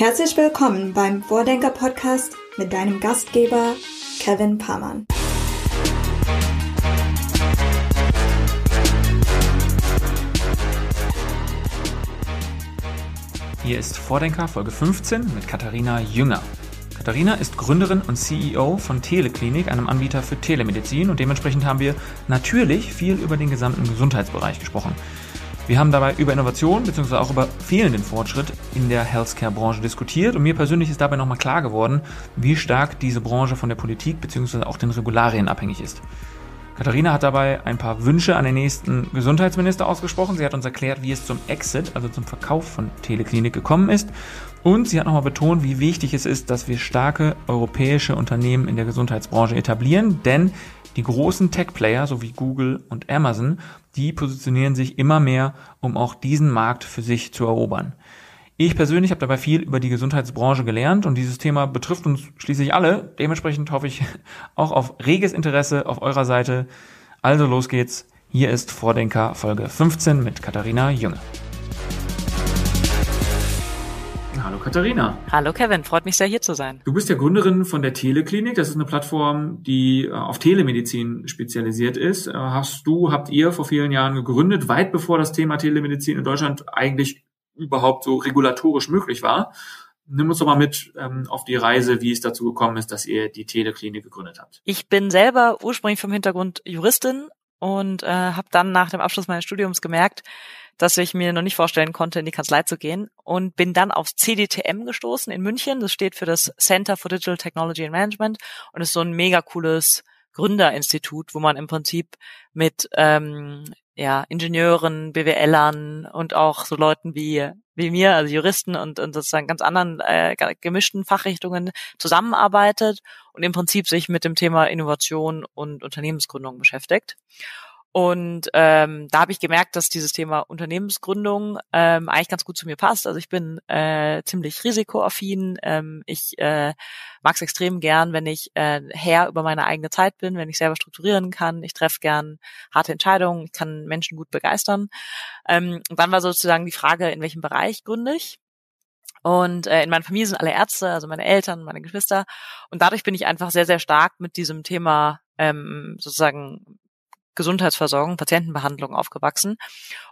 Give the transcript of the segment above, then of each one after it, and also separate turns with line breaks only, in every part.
Herzlich willkommen beim Vordenker Podcast mit deinem Gastgeber Kevin Pamann.
Hier ist Vordenker Folge 15 mit Katharina Jünger. Katharina ist Gründerin und CEO von Teleklinik, einem Anbieter für Telemedizin und dementsprechend haben wir natürlich viel über den gesamten Gesundheitsbereich gesprochen. Wir haben dabei über Innovation bzw. auch über fehlenden Fortschritt in der Healthcare-Branche diskutiert und mir persönlich ist dabei nochmal klar geworden, wie stark diese Branche von der Politik bzw. auch den Regularien abhängig ist. Katharina hat dabei ein paar Wünsche an den nächsten Gesundheitsminister ausgesprochen. Sie hat uns erklärt, wie es zum Exit, also zum Verkauf von Teleklinik gekommen ist. Und sie hat nochmal betont, wie wichtig es ist, dass wir starke europäische Unternehmen in der Gesundheitsbranche etablieren, denn die großen Tech-Player, so wie Google und Amazon, die positionieren sich immer mehr, um auch diesen Markt für sich zu erobern. Ich persönlich habe dabei viel über die Gesundheitsbranche gelernt und dieses Thema betrifft uns schließlich alle. Dementsprechend hoffe ich auch auf reges Interesse auf eurer Seite. Also los geht's. Hier ist Vordenker Folge 15 mit Katharina Jünger. Katharina.
Hallo Kevin, freut mich sehr hier zu sein.
Du bist ja Gründerin von der Teleklinik. Das ist eine Plattform, die äh, auf Telemedizin spezialisiert ist. Äh, hast du, habt ihr vor vielen Jahren gegründet, weit bevor das Thema Telemedizin in Deutschland eigentlich überhaupt so regulatorisch möglich war. Nimm uns doch mal mit ähm, auf die Reise, wie es dazu gekommen ist, dass ihr die Teleklinik gegründet habt.
Ich bin selber ursprünglich vom Hintergrund Juristin und äh, habe dann nach dem Abschluss meines Studiums gemerkt, dass ich mir noch nicht vorstellen konnte, in die Kanzlei zu gehen und bin dann aufs CDTM gestoßen in München. Das steht für das Center for Digital Technology and Management und ist so ein mega cooles Gründerinstitut, wo man im Prinzip mit ähm, ja, Ingenieuren, BWLern und auch so Leuten wie wie mir, also Juristen und, und sozusagen ganz anderen äh, gemischten Fachrichtungen zusammenarbeitet und im Prinzip sich mit dem Thema Innovation und Unternehmensgründung beschäftigt. Und ähm, da habe ich gemerkt, dass dieses Thema Unternehmensgründung ähm, eigentlich ganz gut zu mir passt. Also ich bin äh, ziemlich risikoaffin. Ähm, ich äh, mag es extrem gern, wenn ich äh, Herr über meine eigene Zeit bin, wenn ich selber strukturieren kann. Ich treffe gern harte Entscheidungen, ich kann Menschen gut begeistern. Ähm, und dann war sozusagen die Frage, in welchem Bereich gründe ich? Und äh, in meiner Familie sind alle Ärzte, also meine Eltern, meine Geschwister. Und dadurch bin ich einfach sehr, sehr stark mit diesem Thema ähm, sozusagen Gesundheitsversorgung, Patientenbehandlung aufgewachsen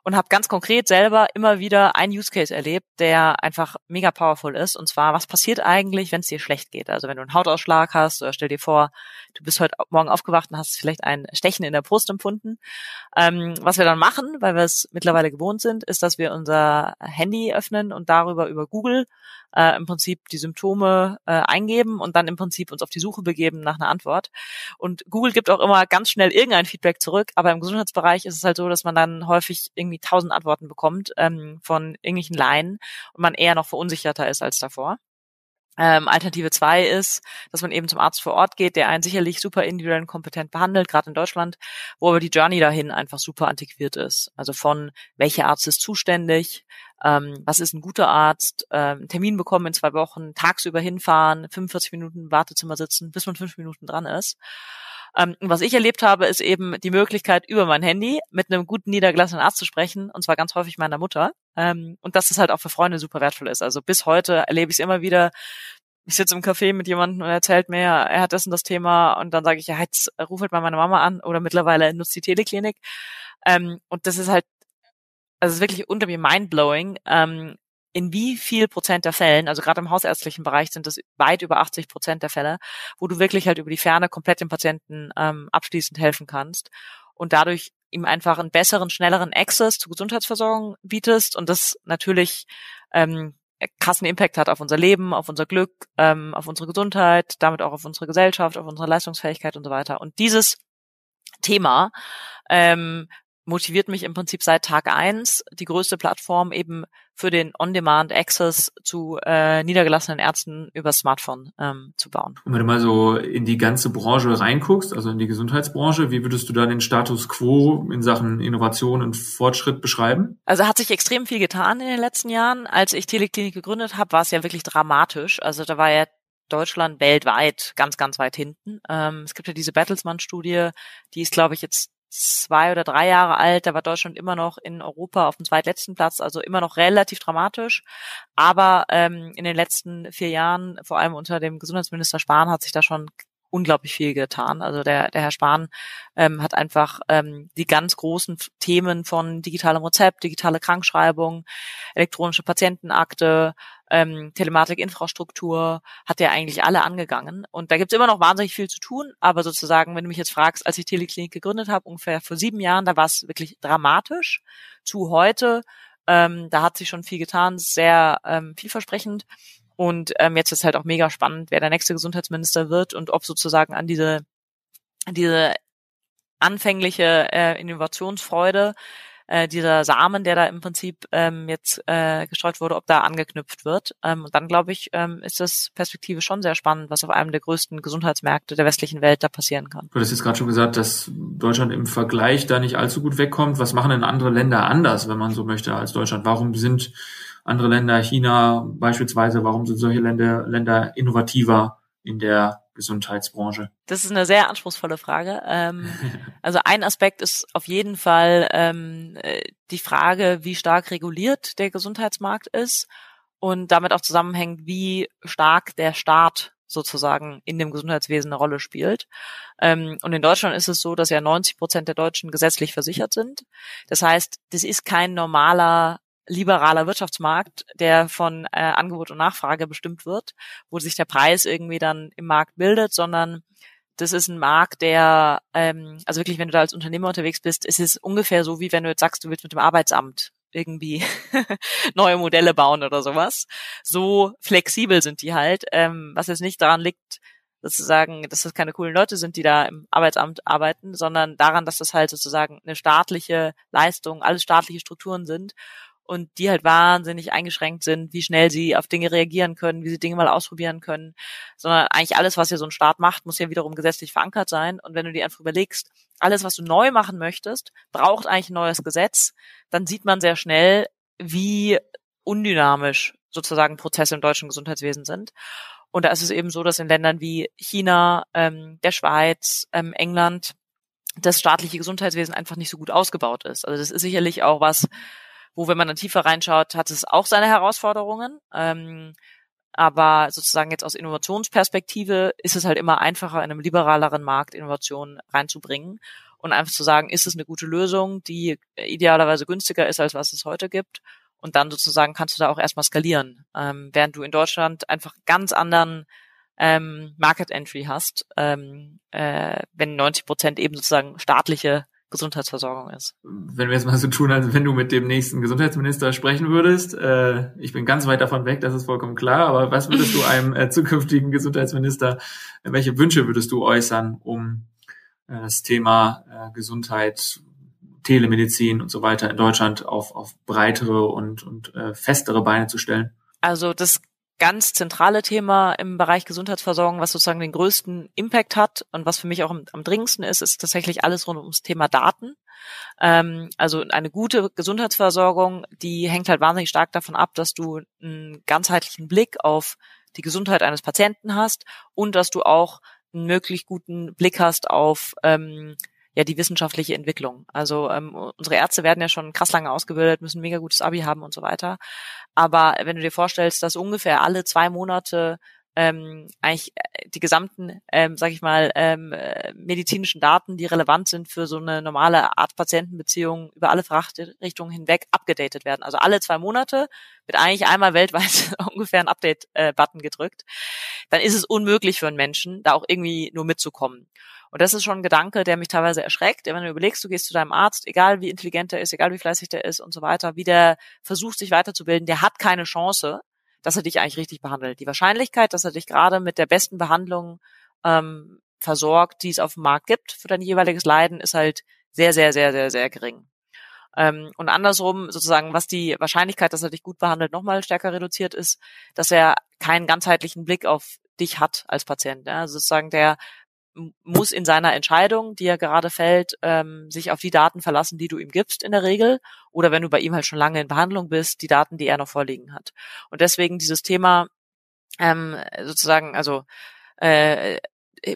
und habe ganz konkret selber immer wieder einen Use Case erlebt, der einfach mega powerful ist. Und zwar, was passiert eigentlich, wenn es dir schlecht geht? Also wenn du einen Hautausschlag hast oder stell dir vor, du bist heute Morgen aufgewacht und hast vielleicht ein Stechen in der Brust empfunden. Ähm, was wir dann machen, weil wir es mittlerweile gewohnt sind, ist, dass wir unser Handy öffnen und darüber über Google äh, im Prinzip die Symptome äh, eingeben und dann im Prinzip uns auf die Suche begeben nach einer Antwort. Und Google gibt auch immer ganz schnell irgendein Feedback zurück, aber im Gesundheitsbereich ist es halt so, dass man dann häufig irgendwie tausend Antworten bekommt ähm, von irgendwelchen Laien und man eher noch verunsicherter ist als davor. Ähm, Alternative zwei ist, dass man eben zum Arzt vor Ort geht, der einen sicherlich super individuell und kompetent behandelt, gerade in Deutschland, wo aber die Journey dahin einfach super antiquiert ist. Also von welcher Arzt ist zuständig, ähm, was ist ein guter Arzt, ähm, Termin bekommen in zwei Wochen, tagsüber hinfahren, 45 Minuten im Wartezimmer sitzen, bis man fünf Minuten dran ist. Ähm, was ich erlebt habe, ist eben die Möglichkeit, über mein Handy mit einem guten niedergelassenen Arzt zu sprechen, und zwar ganz häufig meiner Mutter. Ähm, und dass es halt auch für Freunde super wertvoll ist. Also bis heute erlebe ich es immer wieder. Ich sitze im Café mit jemandem und er erzählt mir, er hat das und das Thema und dann sage ich, ja, jetzt ruf halt mal meine Mama an oder mittlerweile nutzt die Teleklinik. Ähm, und das ist halt, also ist wirklich unter mir mindblowing, ähm, in wie viel Prozent der Fällen, also gerade im hausärztlichen Bereich sind es weit über 80 Prozent der Fälle, wo du wirklich halt über die Ferne komplett dem Patienten ähm, abschließend helfen kannst und dadurch ihm einfach einen besseren, schnelleren Access zur Gesundheitsversorgung bietest und das natürlich ähm, krassen Impact hat auf unser Leben, auf unser Glück, ähm, auf unsere Gesundheit, damit auch auf unsere Gesellschaft, auf unsere Leistungsfähigkeit und so weiter. Und dieses Thema ähm, motiviert mich im Prinzip seit Tag eins, die größte Plattform eben für den On-Demand-Access zu äh, niedergelassenen Ärzten über Smartphone ähm, zu bauen.
Und wenn du mal so in die ganze Branche reinguckst, also in die Gesundheitsbranche, wie würdest du da den Status quo in Sachen Innovation und Fortschritt beschreiben?
Also hat sich extrem viel getan in den letzten Jahren. Als ich Teleklinik gegründet habe, war es ja wirklich dramatisch. Also da war ja Deutschland weltweit ganz, ganz weit hinten. Ähm, es gibt ja diese Bertelsmann-Studie, die ist, glaube ich, jetzt zwei oder drei Jahre alt, da war Deutschland immer noch in Europa auf dem zweitletzten Platz, also immer noch relativ dramatisch. Aber ähm, in den letzten vier Jahren, vor allem unter dem Gesundheitsminister Spahn, hat sich da schon unglaublich viel getan. Also der, der Herr Spahn ähm, hat einfach ähm, die ganz großen Themen von digitalem Rezept, digitale Krankschreibung, elektronische Patientenakte, ähm, Telematikinfrastruktur, hat er eigentlich alle angegangen. Und da gibt's immer noch wahnsinnig viel zu tun, aber sozusagen, wenn du mich jetzt fragst, als ich Teleklinik gegründet habe, ungefähr vor sieben Jahren, da war es wirklich dramatisch. Zu heute, ähm, da hat sich schon viel getan, sehr ähm, vielversprechend. Und ähm, jetzt ist halt auch mega spannend, wer der nächste Gesundheitsminister wird und ob sozusagen an diese, diese anfängliche äh, Innovationsfreude, äh, dieser Samen, der da im Prinzip ähm, jetzt äh, gestreut wurde, ob da angeknüpft wird. Ähm, und dann glaube ich, ähm, ist das Perspektive schon sehr spannend, was auf einem der größten Gesundheitsmärkte der westlichen Welt da passieren kann.
Du hast jetzt gerade schon gesagt, dass Deutschland im Vergleich da nicht allzu gut wegkommt. Was machen denn andere Länder anders, wenn man so möchte, als Deutschland? Warum sind andere Länder, China beispielsweise, warum sind solche Länder, Länder innovativer in der Gesundheitsbranche?
Das ist eine sehr anspruchsvolle Frage. Ähm, also ein Aspekt ist auf jeden Fall ähm, äh, die Frage, wie stark reguliert der Gesundheitsmarkt ist und damit auch zusammenhängt, wie stark der Staat sozusagen in dem Gesundheitswesen eine Rolle spielt. Ähm, und in Deutschland ist es so, dass ja 90 Prozent der Deutschen gesetzlich versichert sind. Das heißt, das ist kein normaler liberaler Wirtschaftsmarkt, der von äh, Angebot und Nachfrage bestimmt wird, wo sich der Preis irgendwie dann im Markt bildet, sondern das ist ein Markt, der, ähm, also wirklich, wenn du da als Unternehmer unterwegs bist, ist es ungefähr so, wie wenn du jetzt sagst, du willst mit dem Arbeitsamt irgendwie neue Modelle bauen oder sowas. So flexibel sind die halt, ähm, was jetzt nicht daran liegt, sozusagen, dass das keine coolen Leute sind, die da im Arbeitsamt arbeiten, sondern daran, dass das halt sozusagen eine staatliche Leistung, alles staatliche Strukturen sind und die halt wahnsinnig eingeschränkt sind, wie schnell sie auf Dinge reagieren können, wie sie Dinge mal ausprobieren können, sondern eigentlich alles, was ja so ein Staat macht, muss ja wiederum gesetzlich verankert sein. Und wenn du dir einfach überlegst, alles, was du neu machen möchtest, braucht eigentlich ein neues Gesetz, dann sieht man sehr schnell, wie undynamisch sozusagen Prozesse im deutschen Gesundheitswesen sind. Und da ist es eben so, dass in Ländern wie China, ähm, der Schweiz, ähm, England das staatliche Gesundheitswesen einfach nicht so gut ausgebaut ist. Also das ist sicherlich auch was, wo, wenn man dann tiefer reinschaut, hat es auch seine Herausforderungen. Ähm, aber sozusagen jetzt aus Innovationsperspektive ist es halt immer einfacher, in einem liberaleren Markt Innovationen reinzubringen und einfach zu sagen, ist es eine gute Lösung, die idealerweise günstiger ist, als was es heute gibt. Und dann sozusagen kannst du da auch erstmal skalieren. Ähm, während du in Deutschland einfach ganz anderen ähm, Market Entry hast, ähm, äh, wenn 90 Prozent eben sozusagen staatliche Gesundheitsversorgung ist.
Wenn wir jetzt mal so tun, als wenn du mit dem nächsten Gesundheitsminister sprechen würdest, äh, ich bin ganz weit davon weg, das ist vollkommen klar, aber was würdest du einem äh, zukünftigen Gesundheitsminister, äh, welche Wünsche würdest du äußern, um äh, das Thema äh, Gesundheit, Telemedizin und so weiter in Deutschland auf, auf breitere und, und äh, festere Beine zu stellen?
Also das ganz zentrale Thema im Bereich Gesundheitsversorgung, was sozusagen den größten Impact hat und was für mich auch am, am dringendsten ist, ist tatsächlich alles rund ums Thema Daten. Ähm, also eine gute Gesundheitsversorgung, die hängt halt wahnsinnig stark davon ab, dass du einen ganzheitlichen Blick auf die Gesundheit eines Patienten hast und dass du auch einen möglich guten Blick hast auf ähm, ja die wissenschaftliche Entwicklung. Also ähm, unsere Ärzte werden ja schon krass lange ausgebildet, müssen mega gutes Abi haben und so weiter. Aber wenn du dir vorstellst, dass ungefähr alle zwei Monate ähm, eigentlich äh, die gesamten, ähm, sag ich mal, ähm, äh, medizinischen Daten, die relevant sind für so eine normale Arzt-Patienten-Beziehung über alle Fachrichtungen hinweg abgedatet werden. Also alle zwei Monate wird eigentlich einmal weltweit ungefähr ein Update-Button gedrückt. Dann ist es unmöglich für einen Menschen, da auch irgendwie nur mitzukommen. Und das ist schon ein Gedanke, der mich teilweise erschreckt. Wenn du überlegst, du gehst zu deinem Arzt, egal wie intelligent er ist, egal wie fleißig der ist und so weiter, wie der versucht, sich weiterzubilden, der hat keine Chance, dass er dich eigentlich richtig behandelt. Die Wahrscheinlichkeit, dass er dich gerade mit der besten Behandlung ähm, versorgt, die es auf dem Markt gibt für dein jeweiliges Leiden, ist halt sehr, sehr, sehr, sehr, sehr gering. Ähm, und andersrum sozusagen, was die Wahrscheinlichkeit, dass er dich gut behandelt, nochmal stärker reduziert ist, dass er keinen ganzheitlichen Blick auf dich hat als Patient. Ja? Also sozusagen der muss in seiner Entscheidung, die er gerade fällt, ähm, sich auf die Daten verlassen, die du ihm gibst in der Regel. Oder wenn du bei ihm halt schon lange in Behandlung bist, die Daten, die er noch vorliegen hat. Und deswegen dieses Thema ähm, sozusagen, also äh,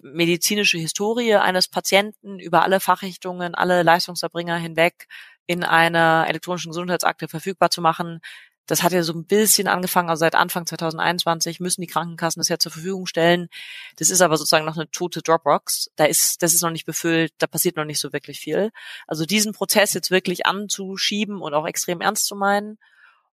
medizinische Historie eines Patienten über alle Fachrichtungen, alle Leistungserbringer hinweg in einer elektronischen Gesundheitsakte verfügbar zu machen. Das hat ja so ein bisschen angefangen, also seit Anfang 2021 müssen die Krankenkassen das ja zur Verfügung stellen. Das ist aber sozusagen noch eine tote Dropbox. Da ist, das ist noch nicht befüllt, da passiert noch nicht so wirklich viel. Also diesen Prozess jetzt wirklich anzuschieben und auch extrem ernst zu meinen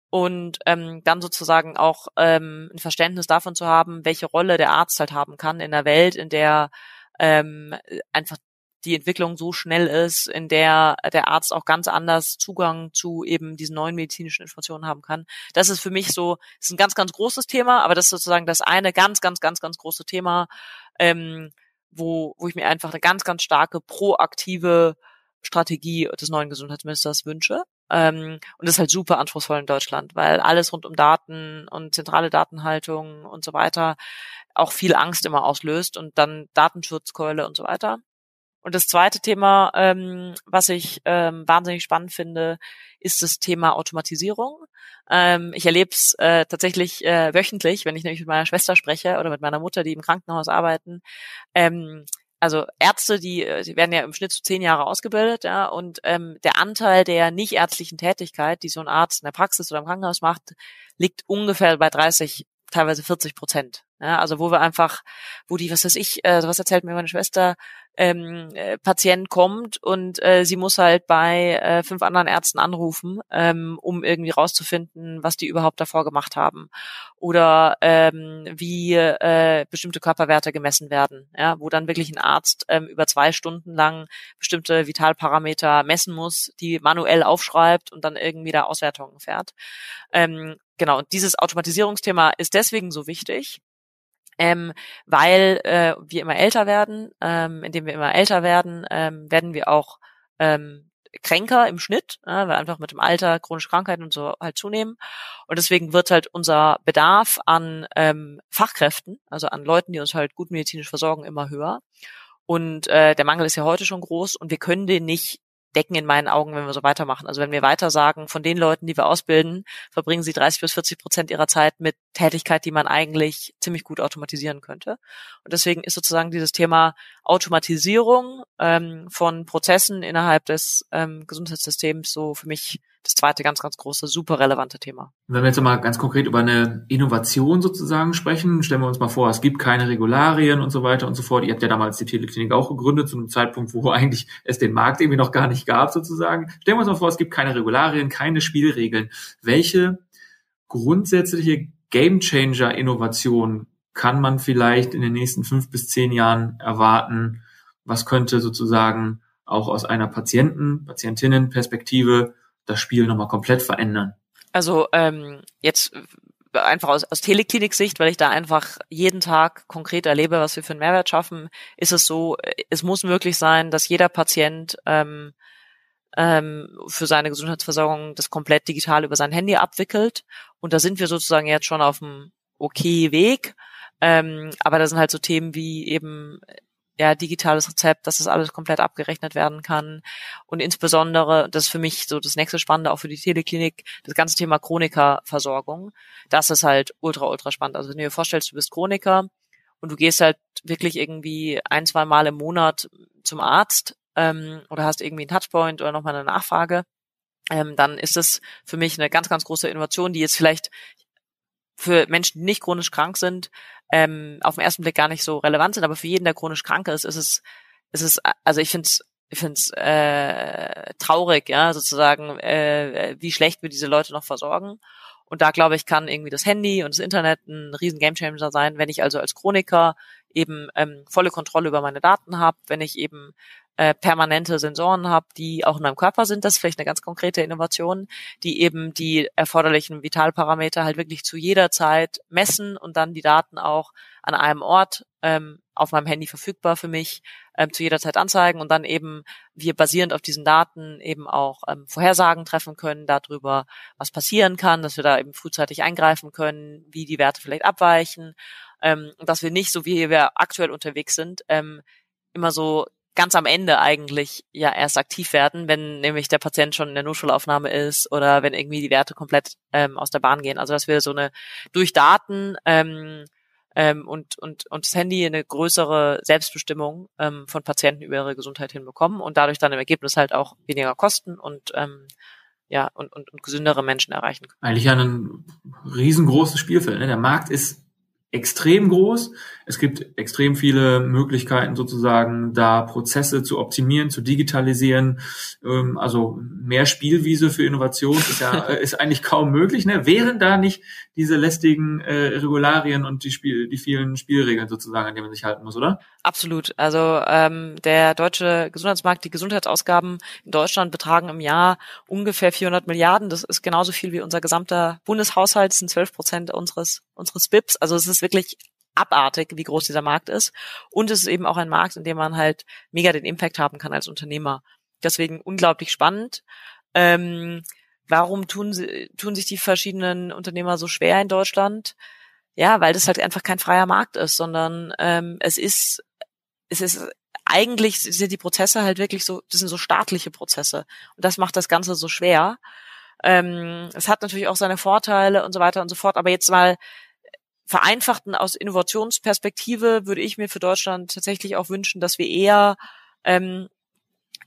und ähm, dann sozusagen auch ähm, ein Verständnis davon zu haben, welche Rolle der Arzt halt haben kann in der Welt, in der ähm, einfach die Entwicklung so schnell ist, in der der Arzt auch ganz anders Zugang zu eben diesen neuen medizinischen Informationen haben kann. Das ist für mich so, ist ein ganz, ganz großes Thema, aber das ist sozusagen das eine ganz, ganz, ganz, ganz große Thema, ähm, wo, wo ich mir einfach eine ganz, ganz starke proaktive Strategie des neuen Gesundheitsministers wünsche. Ähm, und das ist halt super anspruchsvoll in Deutschland, weil alles rund um Daten und zentrale Datenhaltung und so weiter auch viel Angst immer auslöst und dann Datenschutzkeule und so weiter. Und das zweite Thema, ähm, was ich ähm, wahnsinnig spannend finde, ist das Thema Automatisierung. Ähm, ich erlebe es äh, tatsächlich äh, wöchentlich, wenn ich nämlich mit meiner Schwester spreche oder mit meiner Mutter, die im Krankenhaus arbeiten. Ähm, also Ärzte, die, äh, die werden ja im Schnitt zu zehn Jahre ausgebildet, ja, und ähm, der Anteil der nicht ärztlichen Tätigkeit, die so ein Arzt in der Praxis oder im Krankenhaus macht, liegt ungefähr bei 30, teilweise 40 Prozent. Ja, also wo wir einfach, wo die, was weiß ich, äh, was erzählt mir meine Schwester, ähm, äh, Patient kommt und äh, sie muss halt bei äh, fünf anderen Ärzten anrufen, ähm, um irgendwie rauszufinden, was die überhaupt davor gemacht haben oder ähm, wie äh, bestimmte Körperwerte gemessen werden, ja, wo dann wirklich ein Arzt ähm, über zwei Stunden lang bestimmte Vitalparameter messen muss, die manuell aufschreibt und dann irgendwie da Auswertungen fährt. Ähm, genau, und dieses Automatisierungsthema ist deswegen so wichtig, ähm, weil äh, wir immer älter werden. Ähm, indem wir immer älter werden, ähm, werden wir auch ähm, kränker im Schnitt, äh, weil einfach mit dem Alter chronische Krankheiten und so halt zunehmen. Und deswegen wird halt unser Bedarf an ähm, Fachkräften, also an Leuten, die uns halt gut medizinisch versorgen, immer höher. Und äh, der Mangel ist ja heute schon groß und wir können den nicht decken in meinen Augen, wenn wir so weitermachen. Also wenn wir weiter sagen, von den Leuten, die wir ausbilden, verbringen sie 30 bis 40 Prozent ihrer Zeit mit Tätigkeit, die man eigentlich ziemlich gut automatisieren könnte. Und deswegen ist sozusagen dieses Thema Automatisierung ähm, von Prozessen innerhalb des ähm, Gesundheitssystems so für mich das zweite ganz, ganz große, super relevante Thema.
Wenn wir jetzt mal ganz konkret über eine Innovation sozusagen sprechen, stellen wir uns mal vor, es gibt keine Regularien und so weiter und so fort. Ihr habt ja damals die Teleklinik auch gegründet, zu einem Zeitpunkt, wo eigentlich es den Markt irgendwie noch gar nicht gab sozusagen. Stellen wir uns mal vor, es gibt keine Regularien, keine Spielregeln. Welche grundsätzliche Gamechanger-Innovation kann man vielleicht in den nächsten fünf bis zehn Jahren erwarten? Was könnte sozusagen auch aus einer Patienten, Patientinnenperspektive das Spiel nochmal komplett verändern?
Also ähm, jetzt einfach aus, aus Teleklinik-Sicht, weil ich da einfach jeden Tag konkret erlebe, was wir für einen Mehrwert schaffen, ist es so, es muss möglich sein, dass jeder Patient ähm, ähm, für seine Gesundheitsversorgung das komplett digital über sein Handy abwickelt. Und da sind wir sozusagen jetzt schon auf einem okay Weg. Ähm, aber da sind halt so Themen wie eben ja, digitales Rezept, dass das alles komplett abgerechnet werden kann. Und insbesondere, das ist für mich so das nächste Spannende, auch für die Teleklinik, das ganze Thema Chronikerversorgung. Das ist halt ultra, ultra spannend. Also wenn du dir vorstellst, du bist Chroniker und du gehst halt wirklich irgendwie ein, zwei Mal im Monat zum Arzt ähm, oder hast irgendwie einen Touchpoint oder nochmal eine Nachfrage, ähm, dann ist es für mich eine ganz, ganz große Innovation, die jetzt vielleicht für Menschen, die nicht chronisch krank sind, ähm, auf den ersten Blick gar nicht so relevant sind, aber für jeden, der chronisch krank ist, ist es, ist es, also ich finde es ich find's äh, traurig, ja, sozusagen, äh, wie schlecht wir diese Leute noch versorgen. Und da glaube ich, kann irgendwie das Handy und das Internet ein riesen Gamechanger sein, wenn ich also als Chroniker eben ähm, volle Kontrolle über meine Daten habe, wenn ich eben äh, permanente Sensoren habe, die auch in meinem Körper sind. Das ist vielleicht eine ganz konkrete Innovation, die eben die erforderlichen Vitalparameter halt wirklich zu jeder Zeit messen und dann die Daten auch an einem Ort ähm, auf meinem Handy verfügbar für mich ähm, zu jeder Zeit anzeigen und dann eben wir basierend auf diesen Daten eben auch ähm, Vorhersagen treffen können darüber, was passieren kann, dass wir da eben frühzeitig eingreifen können, wie die Werte vielleicht abweichen ähm, dass wir nicht so wie wir aktuell unterwegs sind ähm, immer so ganz am Ende eigentlich ja erst aktiv werden, wenn nämlich der Patient schon in der Notfallaufnahme ist oder wenn irgendwie die Werte komplett ähm, aus der Bahn gehen. Also dass wir so eine durch Daten ähm, ähm, und, und, und das Handy eine größere Selbstbestimmung ähm, von Patienten über ihre Gesundheit hinbekommen und dadurch dann im Ergebnis halt auch weniger Kosten und ähm, ja und, und, und gesündere Menschen erreichen können.
Eigentlich ja ein riesengroßes Spielfeld. Ne? Der Markt ist extrem groß. Es gibt extrem viele Möglichkeiten sozusagen, da Prozesse zu optimieren, zu digitalisieren. Ähm, also mehr Spielwiese für Innovation ist ja ist eigentlich kaum möglich. Ne? Wären da nicht diese lästigen äh, Regularien und die Spiel, die vielen Spielregeln sozusagen, an denen man sich halten muss, oder?
Absolut. Also ähm, der deutsche Gesundheitsmarkt, die Gesundheitsausgaben in Deutschland betragen im Jahr ungefähr 400 Milliarden. Das ist genauso viel wie unser gesamter Bundeshaushalt. Das sind 12 Prozent unseres unseres BIPs. Also es ist wirklich abartig, wie groß dieser Markt ist. Und es ist eben auch ein Markt, in dem man halt mega den Impact haben kann als Unternehmer. Deswegen unglaublich spannend. Ähm, warum tun, tun sich die verschiedenen Unternehmer so schwer in Deutschland? Ja, weil das halt einfach kein freier Markt ist, sondern ähm, es ist, es ist eigentlich sind die Prozesse halt wirklich so, das sind so staatliche Prozesse. Und das macht das Ganze so schwer. Ähm, es hat natürlich auch seine Vorteile und so weiter und so fort. Aber jetzt mal vereinfachten aus Innovationsperspektive würde ich mir für Deutschland tatsächlich auch wünschen, dass wir eher ähm,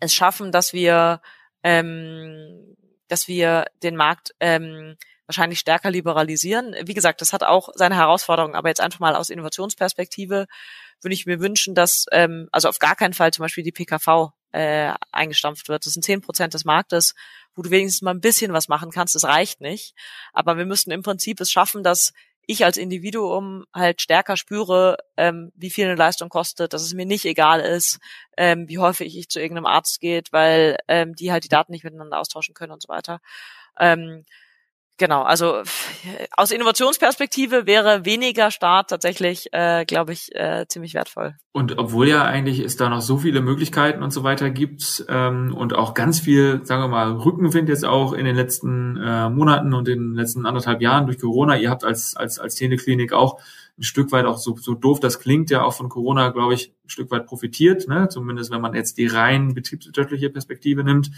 es schaffen, dass wir ähm, dass wir den Markt ähm, wahrscheinlich stärker liberalisieren. Wie gesagt, das hat auch seine Herausforderungen, aber jetzt einfach mal aus Innovationsperspektive würde ich mir wünschen, dass ähm, also auf gar keinen Fall zum Beispiel die PKV äh, eingestampft wird. Das sind zehn Prozent des Marktes, wo du wenigstens mal ein bisschen was machen kannst. Das reicht nicht. Aber wir müssten im Prinzip es schaffen, dass ich als Individuum halt stärker spüre, ähm, wie viel eine Leistung kostet, dass es mir nicht egal ist, ähm, wie häufig ich zu irgendeinem Arzt geht, weil ähm, die halt die Daten nicht miteinander austauschen können und so weiter. Ähm, Genau, also aus Innovationsperspektive wäre weniger Staat tatsächlich, äh, glaube ich, äh, ziemlich wertvoll.
Und obwohl ja eigentlich es da noch so viele Möglichkeiten und so weiter gibt ähm, und auch ganz viel, sagen wir mal, Rückenwind jetzt auch in den letzten äh, Monaten und in den letzten anderthalb Jahren durch Corona, ihr habt als als als Teleklinik auch ein Stück weit auch so, so doof das klingt, ja auch von Corona, glaube ich, ein Stück weit profitiert, ne? zumindest wenn man jetzt die rein betriebswirtschaftliche Perspektive nimmt.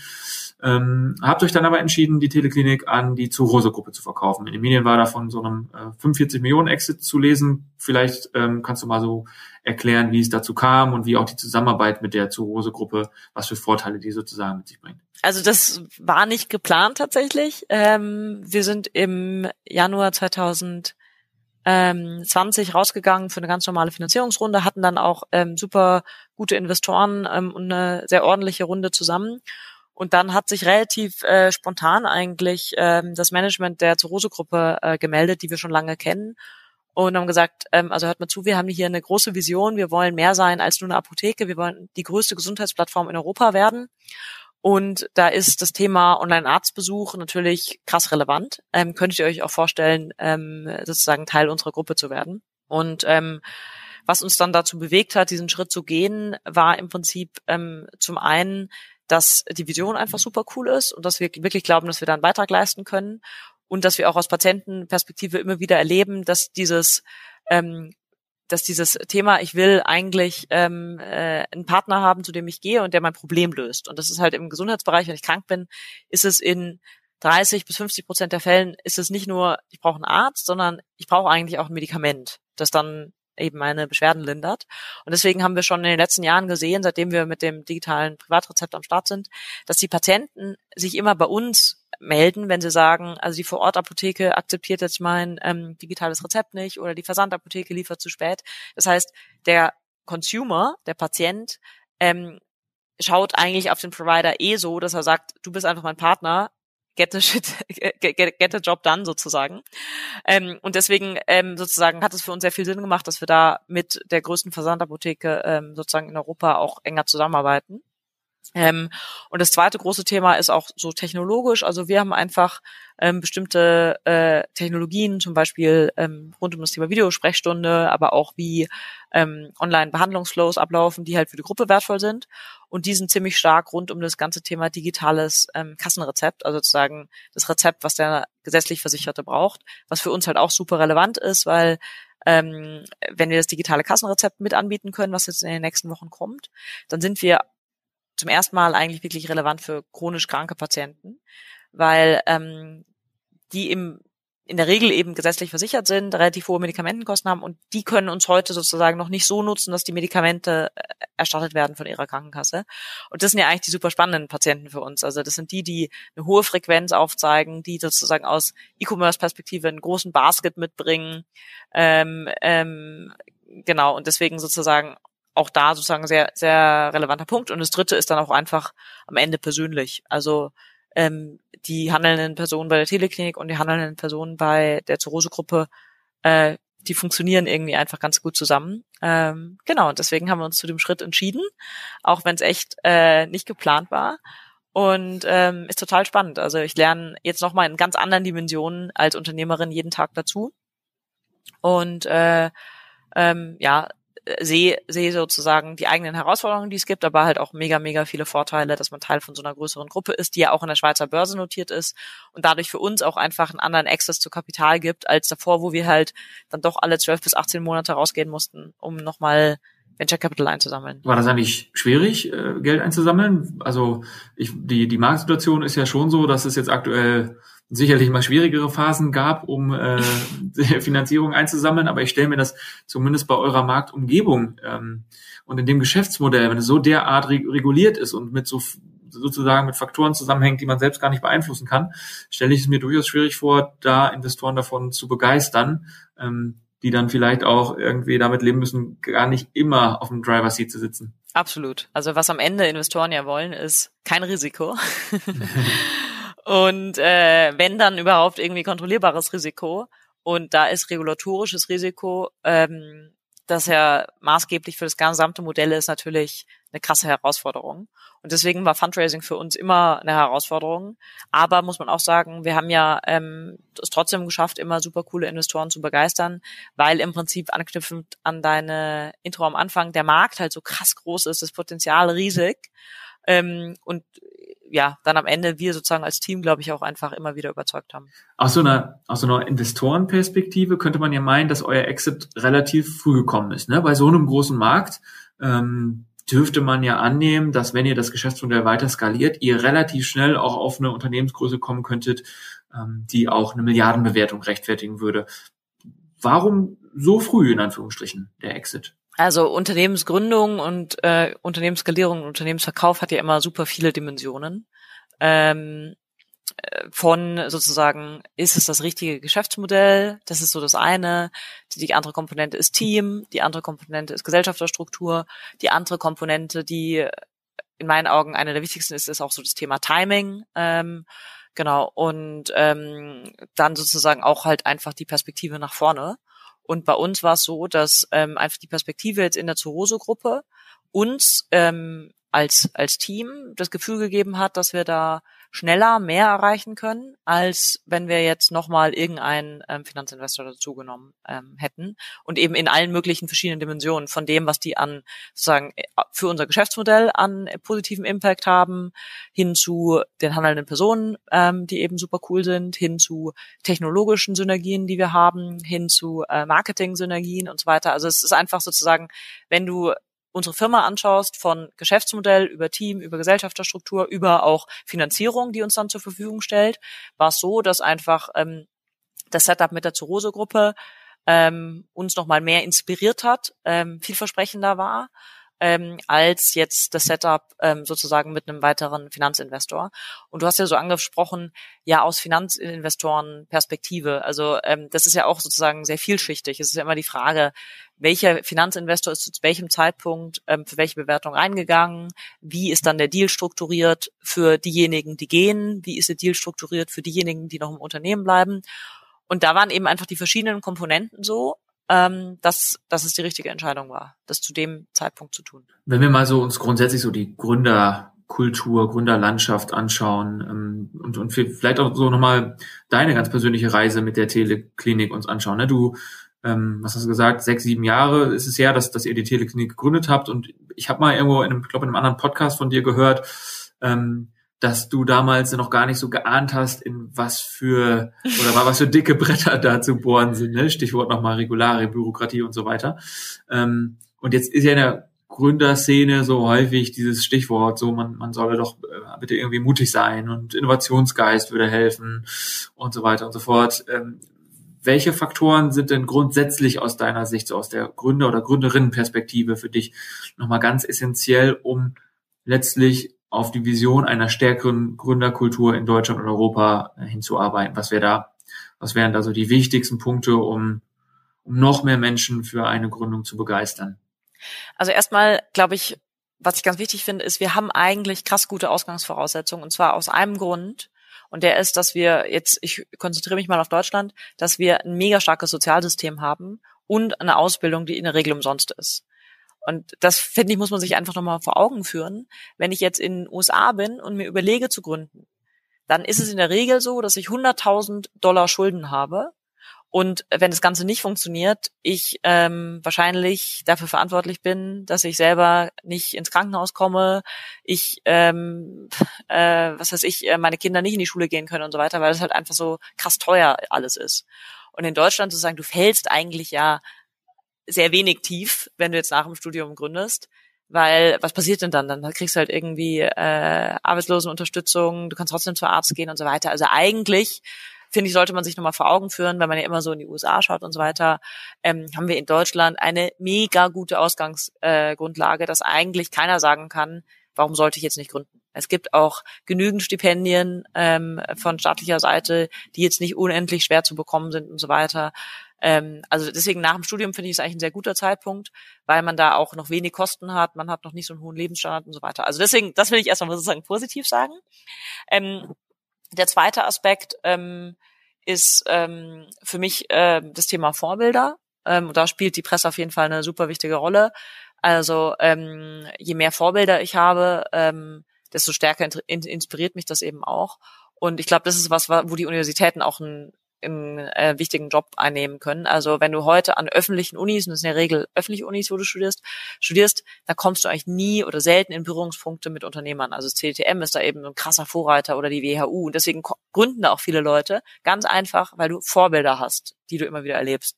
Ähm, habt euch dann aber entschieden, die Teleklinik an die Zurose-Gruppe zu verkaufen. In den Medien war davon so einem äh, 45 Millionen Exit zu lesen. Vielleicht ähm, kannst du mal so erklären, wie es dazu kam und wie auch die Zusammenarbeit mit der Zurose-Gruppe, was für Vorteile die sozusagen mit sich bringt.
Also das war nicht geplant tatsächlich. Ähm, wir sind im Januar 2000 ähm, 20 rausgegangen für eine ganz normale Finanzierungsrunde, hatten dann auch ähm, super gute Investoren ähm, und eine sehr ordentliche Runde zusammen. Und dann hat sich relativ äh, spontan eigentlich ähm, das Management der Zurose-Gruppe äh, gemeldet, die wir schon lange kennen. Und haben gesagt, ähm, also hört mal zu, wir haben hier eine große Vision, wir wollen mehr sein als nur eine Apotheke, wir wollen die größte Gesundheitsplattform in Europa werden. Und da ist das Thema Online-Arztbesuch natürlich krass relevant. Ähm, könntet ihr euch auch vorstellen, ähm, sozusagen Teil unserer Gruppe zu werden? Und ähm, was uns dann dazu bewegt hat, diesen Schritt zu gehen, war im Prinzip ähm, zum einen, dass die Vision einfach super cool ist und dass wir wirklich glauben, dass wir da einen Beitrag leisten können und dass wir auch aus Patientenperspektive immer wieder erleben, dass dieses ähm, dass dieses Thema, ich will eigentlich ähm, äh, einen Partner haben, zu dem ich gehe und der mein Problem löst. Und das ist halt im Gesundheitsbereich, wenn ich krank bin, ist es in 30 bis 50 Prozent der Fällen ist es nicht nur, ich brauche einen Arzt, sondern ich brauche eigentlich auch ein Medikament, das dann eben meine Beschwerden lindert. Und deswegen haben wir schon in den letzten Jahren gesehen, seitdem wir mit dem digitalen Privatrezept am Start sind, dass die Patienten sich immer bei uns melden, wenn sie sagen, also die Vorortapotheke akzeptiert jetzt mein ähm, digitales Rezept nicht oder die Versandapotheke liefert zu spät. Das heißt, der Consumer, der Patient, ähm, schaut eigentlich auf den Provider eh so, dass er sagt, du bist einfach mein Partner, get the shit, get, get the job done sozusagen. Ähm, und deswegen ähm, sozusagen hat es für uns sehr viel Sinn gemacht, dass wir da mit der größten Versandapotheke ähm, sozusagen in Europa auch enger zusammenarbeiten. Ähm, und das zweite große Thema ist auch so technologisch. Also wir haben einfach ähm, bestimmte äh, Technologien, zum Beispiel ähm, rund um das Thema Videosprechstunde, aber auch wie ähm, Online-Behandlungsflows ablaufen, die halt für die Gruppe wertvoll sind. Und die sind ziemlich stark rund um das ganze Thema digitales ähm, Kassenrezept, also sozusagen das Rezept, was der gesetzlich Versicherte braucht, was für uns halt auch super relevant ist, weil ähm, wenn wir das digitale Kassenrezept mit anbieten können, was jetzt in den nächsten Wochen kommt, dann sind wir zum ersten Mal eigentlich wirklich relevant für chronisch kranke Patienten, weil ähm, die im in der Regel eben gesetzlich versichert sind, relativ hohe Medikamentenkosten haben und die können uns heute sozusagen noch nicht so nutzen, dass die Medikamente äh, erstattet werden von ihrer Krankenkasse. Und das sind ja eigentlich die super spannenden Patienten für uns. Also das sind die, die eine hohe Frequenz aufzeigen, die sozusagen aus E-Commerce-Perspektive einen großen Basket mitbringen. Ähm, ähm, genau, und deswegen sozusagen auch da sozusagen sehr, sehr relevanter Punkt. Und das dritte ist dann auch einfach am Ende persönlich. Also ähm, die handelnden Personen bei der Teleklinik und die handelnden Personen bei der Zirrhosegruppe, äh, die funktionieren irgendwie einfach ganz gut zusammen. Ähm, genau, und deswegen haben wir uns zu dem Schritt entschieden, auch wenn es echt äh, nicht geplant war. Und ähm, ist total spannend. Also ich lerne jetzt nochmal in ganz anderen Dimensionen als Unternehmerin jeden Tag dazu. Und äh, ähm, ja, sehe sehe sozusagen die eigenen Herausforderungen, die es gibt, aber halt auch mega, mega viele Vorteile, dass man Teil von so einer größeren Gruppe ist, die ja auch in der Schweizer Börse notiert ist und dadurch für uns auch einfach einen anderen Access zu Kapital gibt, als davor, wo wir halt dann doch alle zwölf bis 18 Monate rausgehen mussten, um nochmal Venture Capital einzusammeln.
War das eigentlich schwierig, äh, Geld einzusammeln? Also ich, die, die Marktsituation ist ja schon so, dass es jetzt aktuell sicherlich mal schwierigere Phasen gab, um äh, Finanzierung einzusammeln, aber ich stelle mir das zumindest bei eurer Marktumgebung ähm, und in dem Geschäftsmodell, wenn es so derart reguliert ist und mit so sozusagen mit Faktoren zusammenhängt, die man selbst gar nicht beeinflussen kann, stelle ich es mir durchaus schwierig vor, da Investoren davon zu begeistern, ähm, die dann vielleicht auch irgendwie damit leben müssen, gar nicht immer auf dem Driver Seat zu sitzen.
Absolut. Also was am Ende Investoren ja wollen, ist kein Risiko. Und äh, wenn dann überhaupt irgendwie kontrollierbares Risiko. Und da ist regulatorisches Risiko, ähm, das ja maßgeblich für das gesamte Modell ist, natürlich eine krasse Herausforderung. Und deswegen war Fundraising für uns immer eine Herausforderung. Aber muss man auch sagen, wir haben ja ähm, es trotzdem geschafft, immer super coole Investoren zu begeistern, weil im Prinzip anknüpfend an deine Intro am Anfang der Markt halt so krass groß ist, das Potenzial riesig. Ähm, und ja, dann am Ende wir sozusagen als Team, glaube ich, auch einfach immer wieder überzeugt haben.
Aus so einer, aus so einer Investorenperspektive könnte man ja meinen, dass euer Exit relativ früh gekommen ist. Ne? Bei so einem großen Markt ähm, dürfte man ja annehmen, dass wenn ihr das Geschäftsmodell weiter skaliert, ihr relativ schnell auch auf eine Unternehmensgröße kommen könntet, ähm, die auch eine Milliardenbewertung rechtfertigen würde. Warum so früh in Anführungsstrichen der Exit?
Also Unternehmensgründung und äh, Unternehmensskalierung und Unternehmensverkauf hat ja immer super viele Dimensionen. Ähm, äh, von sozusagen, ist es das richtige Geschäftsmodell? Das ist so das eine. Die andere Komponente ist Team, die andere Komponente ist Gesellschafterstruktur, die andere Komponente, die in meinen Augen eine der wichtigsten ist, ist auch so das Thema Timing. Ähm, genau. Und ähm, dann sozusagen auch halt einfach die Perspektive nach vorne. Und bei uns war es so, dass ähm, einfach die Perspektive jetzt in der Zurose-Gruppe uns ähm, als, als Team das Gefühl gegeben hat, dass wir da schneller mehr erreichen können, als wenn wir jetzt nochmal irgendeinen ähm, Finanzinvestor dazu genommen ähm, hätten. Und eben in allen möglichen verschiedenen Dimensionen von dem, was die an sozusagen äh, für unser Geschäftsmodell an positiven Impact haben, hin zu den handelnden Personen, ähm, die eben super cool sind, hin zu technologischen Synergien, die wir haben, hin zu äh, Marketing-Synergien und so weiter. Also es ist einfach sozusagen, wenn du unsere Firma anschaust, von Geschäftsmodell über Team, über Gesellschafterstruktur, über auch Finanzierung, die uns dann zur Verfügung stellt, war es so, dass einfach ähm, das Setup mit der Zurose-Gruppe ähm, uns nochmal mehr inspiriert hat, ähm, vielversprechender war ähm, als jetzt das Setup ähm, sozusagen mit einem weiteren Finanzinvestor. Und du hast ja so angesprochen, ja aus Finanzinvestoren Perspektive. Also ähm, das ist ja auch sozusagen sehr vielschichtig. Es ist ja immer die Frage, welcher Finanzinvestor ist zu welchem Zeitpunkt ähm, für welche Bewertung reingegangen, wie ist dann der Deal strukturiert für diejenigen, die gehen, wie ist der Deal strukturiert für diejenigen, die noch im Unternehmen bleiben. Und da waren eben einfach die verschiedenen Komponenten so, ähm, dass, dass es die richtige Entscheidung war, das zu dem Zeitpunkt zu tun.
Wenn wir mal so uns grundsätzlich so die Gründerkultur, Gründerlandschaft anschauen ähm, und, und vielleicht auch so nochmal deine ganz persönliche Reise mit der Teleklinik uns anschauen. Ne? Du, ähm, was hast du gesagt, sechs, sieben Jahre ist es her, dass, dass ihr die Teleklinik gegründet habt und ich habe mal irgendwo in einem, ich glaube in einem anderen Podcast von dir gehört, ähm, dass du damals noch gar nicht so geahnt hast, in was für oder was für dicke Bretter da zu bohren sind. Ne? Stichwort nochmal Regulare, Bürokratie und so weiter. Ähm, und jetzt ist ja in der Gründerszene so häufig dieses Stichwort, so man, man solle doch äh, bitte irgendwie mutig sein und Innovationsgeist würde helfen und so weiter und so fort. Ähm, welche Faktoren sind denn grundsätzlich aus deiner Sicht, so aus der Gründer- oder Gründerinnenperspektive für dich nochmal ganz essentiell, um letztlich auf die Vision einer stärkeren Gründerkultur in Deutschland und Europa äh, hinzuarbeiten? Was wäre da, was wären da so die wichtigsten Punkte, um, um noch mehr Menschen für eine Gründung zu begeistern?
Also erstmal glaube ich, was ich ganz wichtig finde, ist, wir haben eigentlich krass gute Ausgangsvoraussetzungen und zwar aus einem Grund. Und der ist, dass wir jetzt, ich konzentriere mich mal auf Deutschland, dass wir ein mega starkes Sozialsystem haben und eine Ausbildung, die in der Regel umsonst ist. Und das, finde ich, muss man sich einfach nochmal vor Augen führen. Wenn ich jetzt in den USA bin und mir überlege zu gründen, dann ist es in der Regel so, dass ich 100.000 Dollar Schulden habe und wenn das Ganze nicht funktioniert, ich ähm, wahrscheinlich dafür verantwortlich bin, dass ich selber nicht ins Krankenhaus komme, ich, ähm, äh, was weiß ich, äh, meine Kinder nicht in die Schule gehen können und so weiter, weil das halt einfach so krass teuer alles ist. Und in Deutschland sozusagen, du fällst eigentlich ja sehr wenig tief, wenn du jetzt nach dem Studium gründest. Weil was passiert denn dann? Dann kriegst du halt irgendwie äh, Arbeitslosenunterstützung, du kannst trotzdem zum Arzt gehen und so weiter. Also eigentlich finde ich, sollte man sich nochmal vor Augen führen, wenn man ja immer so in die USA schaut und so weiter, ähm, haben wir in Deutschland eine mega gute Ausgangsgrundlage, äh, dass eigentlich keiner sagen kann, warum sollte ich jetzt nicht gründen? Es gibt auch genügend Stipendien ähm, von staatlicher Seite, die jetzt nicht unendlich schwer zu bekommen sind und so weiter. Ähm, also deswegen nach dem Studium finde ich es eigentlich ein sehr guter Zeitpunkt, weil man da auch noch wenig Kosten hat, man hat noch nicht so einen hohen Lebensstandard und so weiter. Also deswegen, das will ich erstmal sozusagen positiv sagen. Ähm, der zweite Aspekt ähm, ist ähm, für mich äh, das Thema Vorbilder. Ähm, da spielt die Presse auf jeden Fall eine super wichtige Rolle. Also ähm, je mehr Vorbilder ich habe, ähm, desto stärker in, inspiriert mich das eben auch. Und ich glaube, das ist was, wo die Universitäten auch ein einen äh, wichtigen Job einnehmen können. Also wenn du heute an öffentlichen Unis, und das sind in der Regel öffentliche Unis, wo du studierst, studierst, da kommst du eigentlich nie oder selten in Berührungspunkte mit Unternehmern. Also CDTM ist da eben ein krasser Vorreiter oder die WHU. Und deswegen gründen da auch viele Leute. Ganz einfach, weil du Vorbilder hast, die du immer wieder erlebst.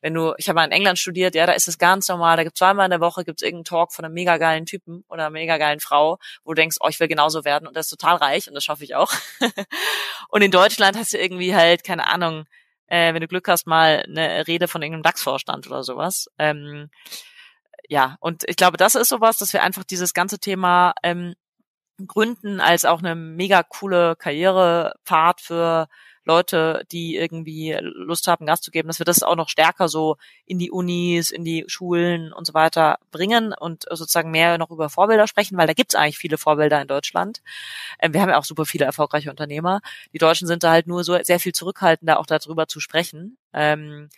Wenn du, ich habe mal in England studiert, ja, da ist es ganz normal, da gibt zweimal in der Woche gibt's irgendeinen Talk von einem mega geilen Typen oder einer mega geilen Frau, wo du denkst, oh, ich will genauso werden und das ist total reich und das schaffe ich auch. und in Deutschland hast du irgendwie halt, keine Ahnung, äh, wenn du Glück hast, mal eine Rede von irgendeinem DAX-Vorstand oder sowas. Ähm, ja, und ich glaube, das ist sowas, dass wir einfach dieses ganze Thema ähm, Gründen als auch eine mega coole Karrierepfad für Leute, die irgendwie Lust haben, Gas zu geben, dass wir das auch noch stärker so in die Unis, in die Schulen und so weiter bringen und sozusagen mehr noch über Vorbilder sprechen, weil da gibt's eigentlich viele Vorbilder in Deutschland. Ähm, wir haben ja auch super viele erfolgreiche Unternehmer. Die Deutschen sind da halt nur so sehr viel zurückhaltender, auch darüber zu sprechen, ähm,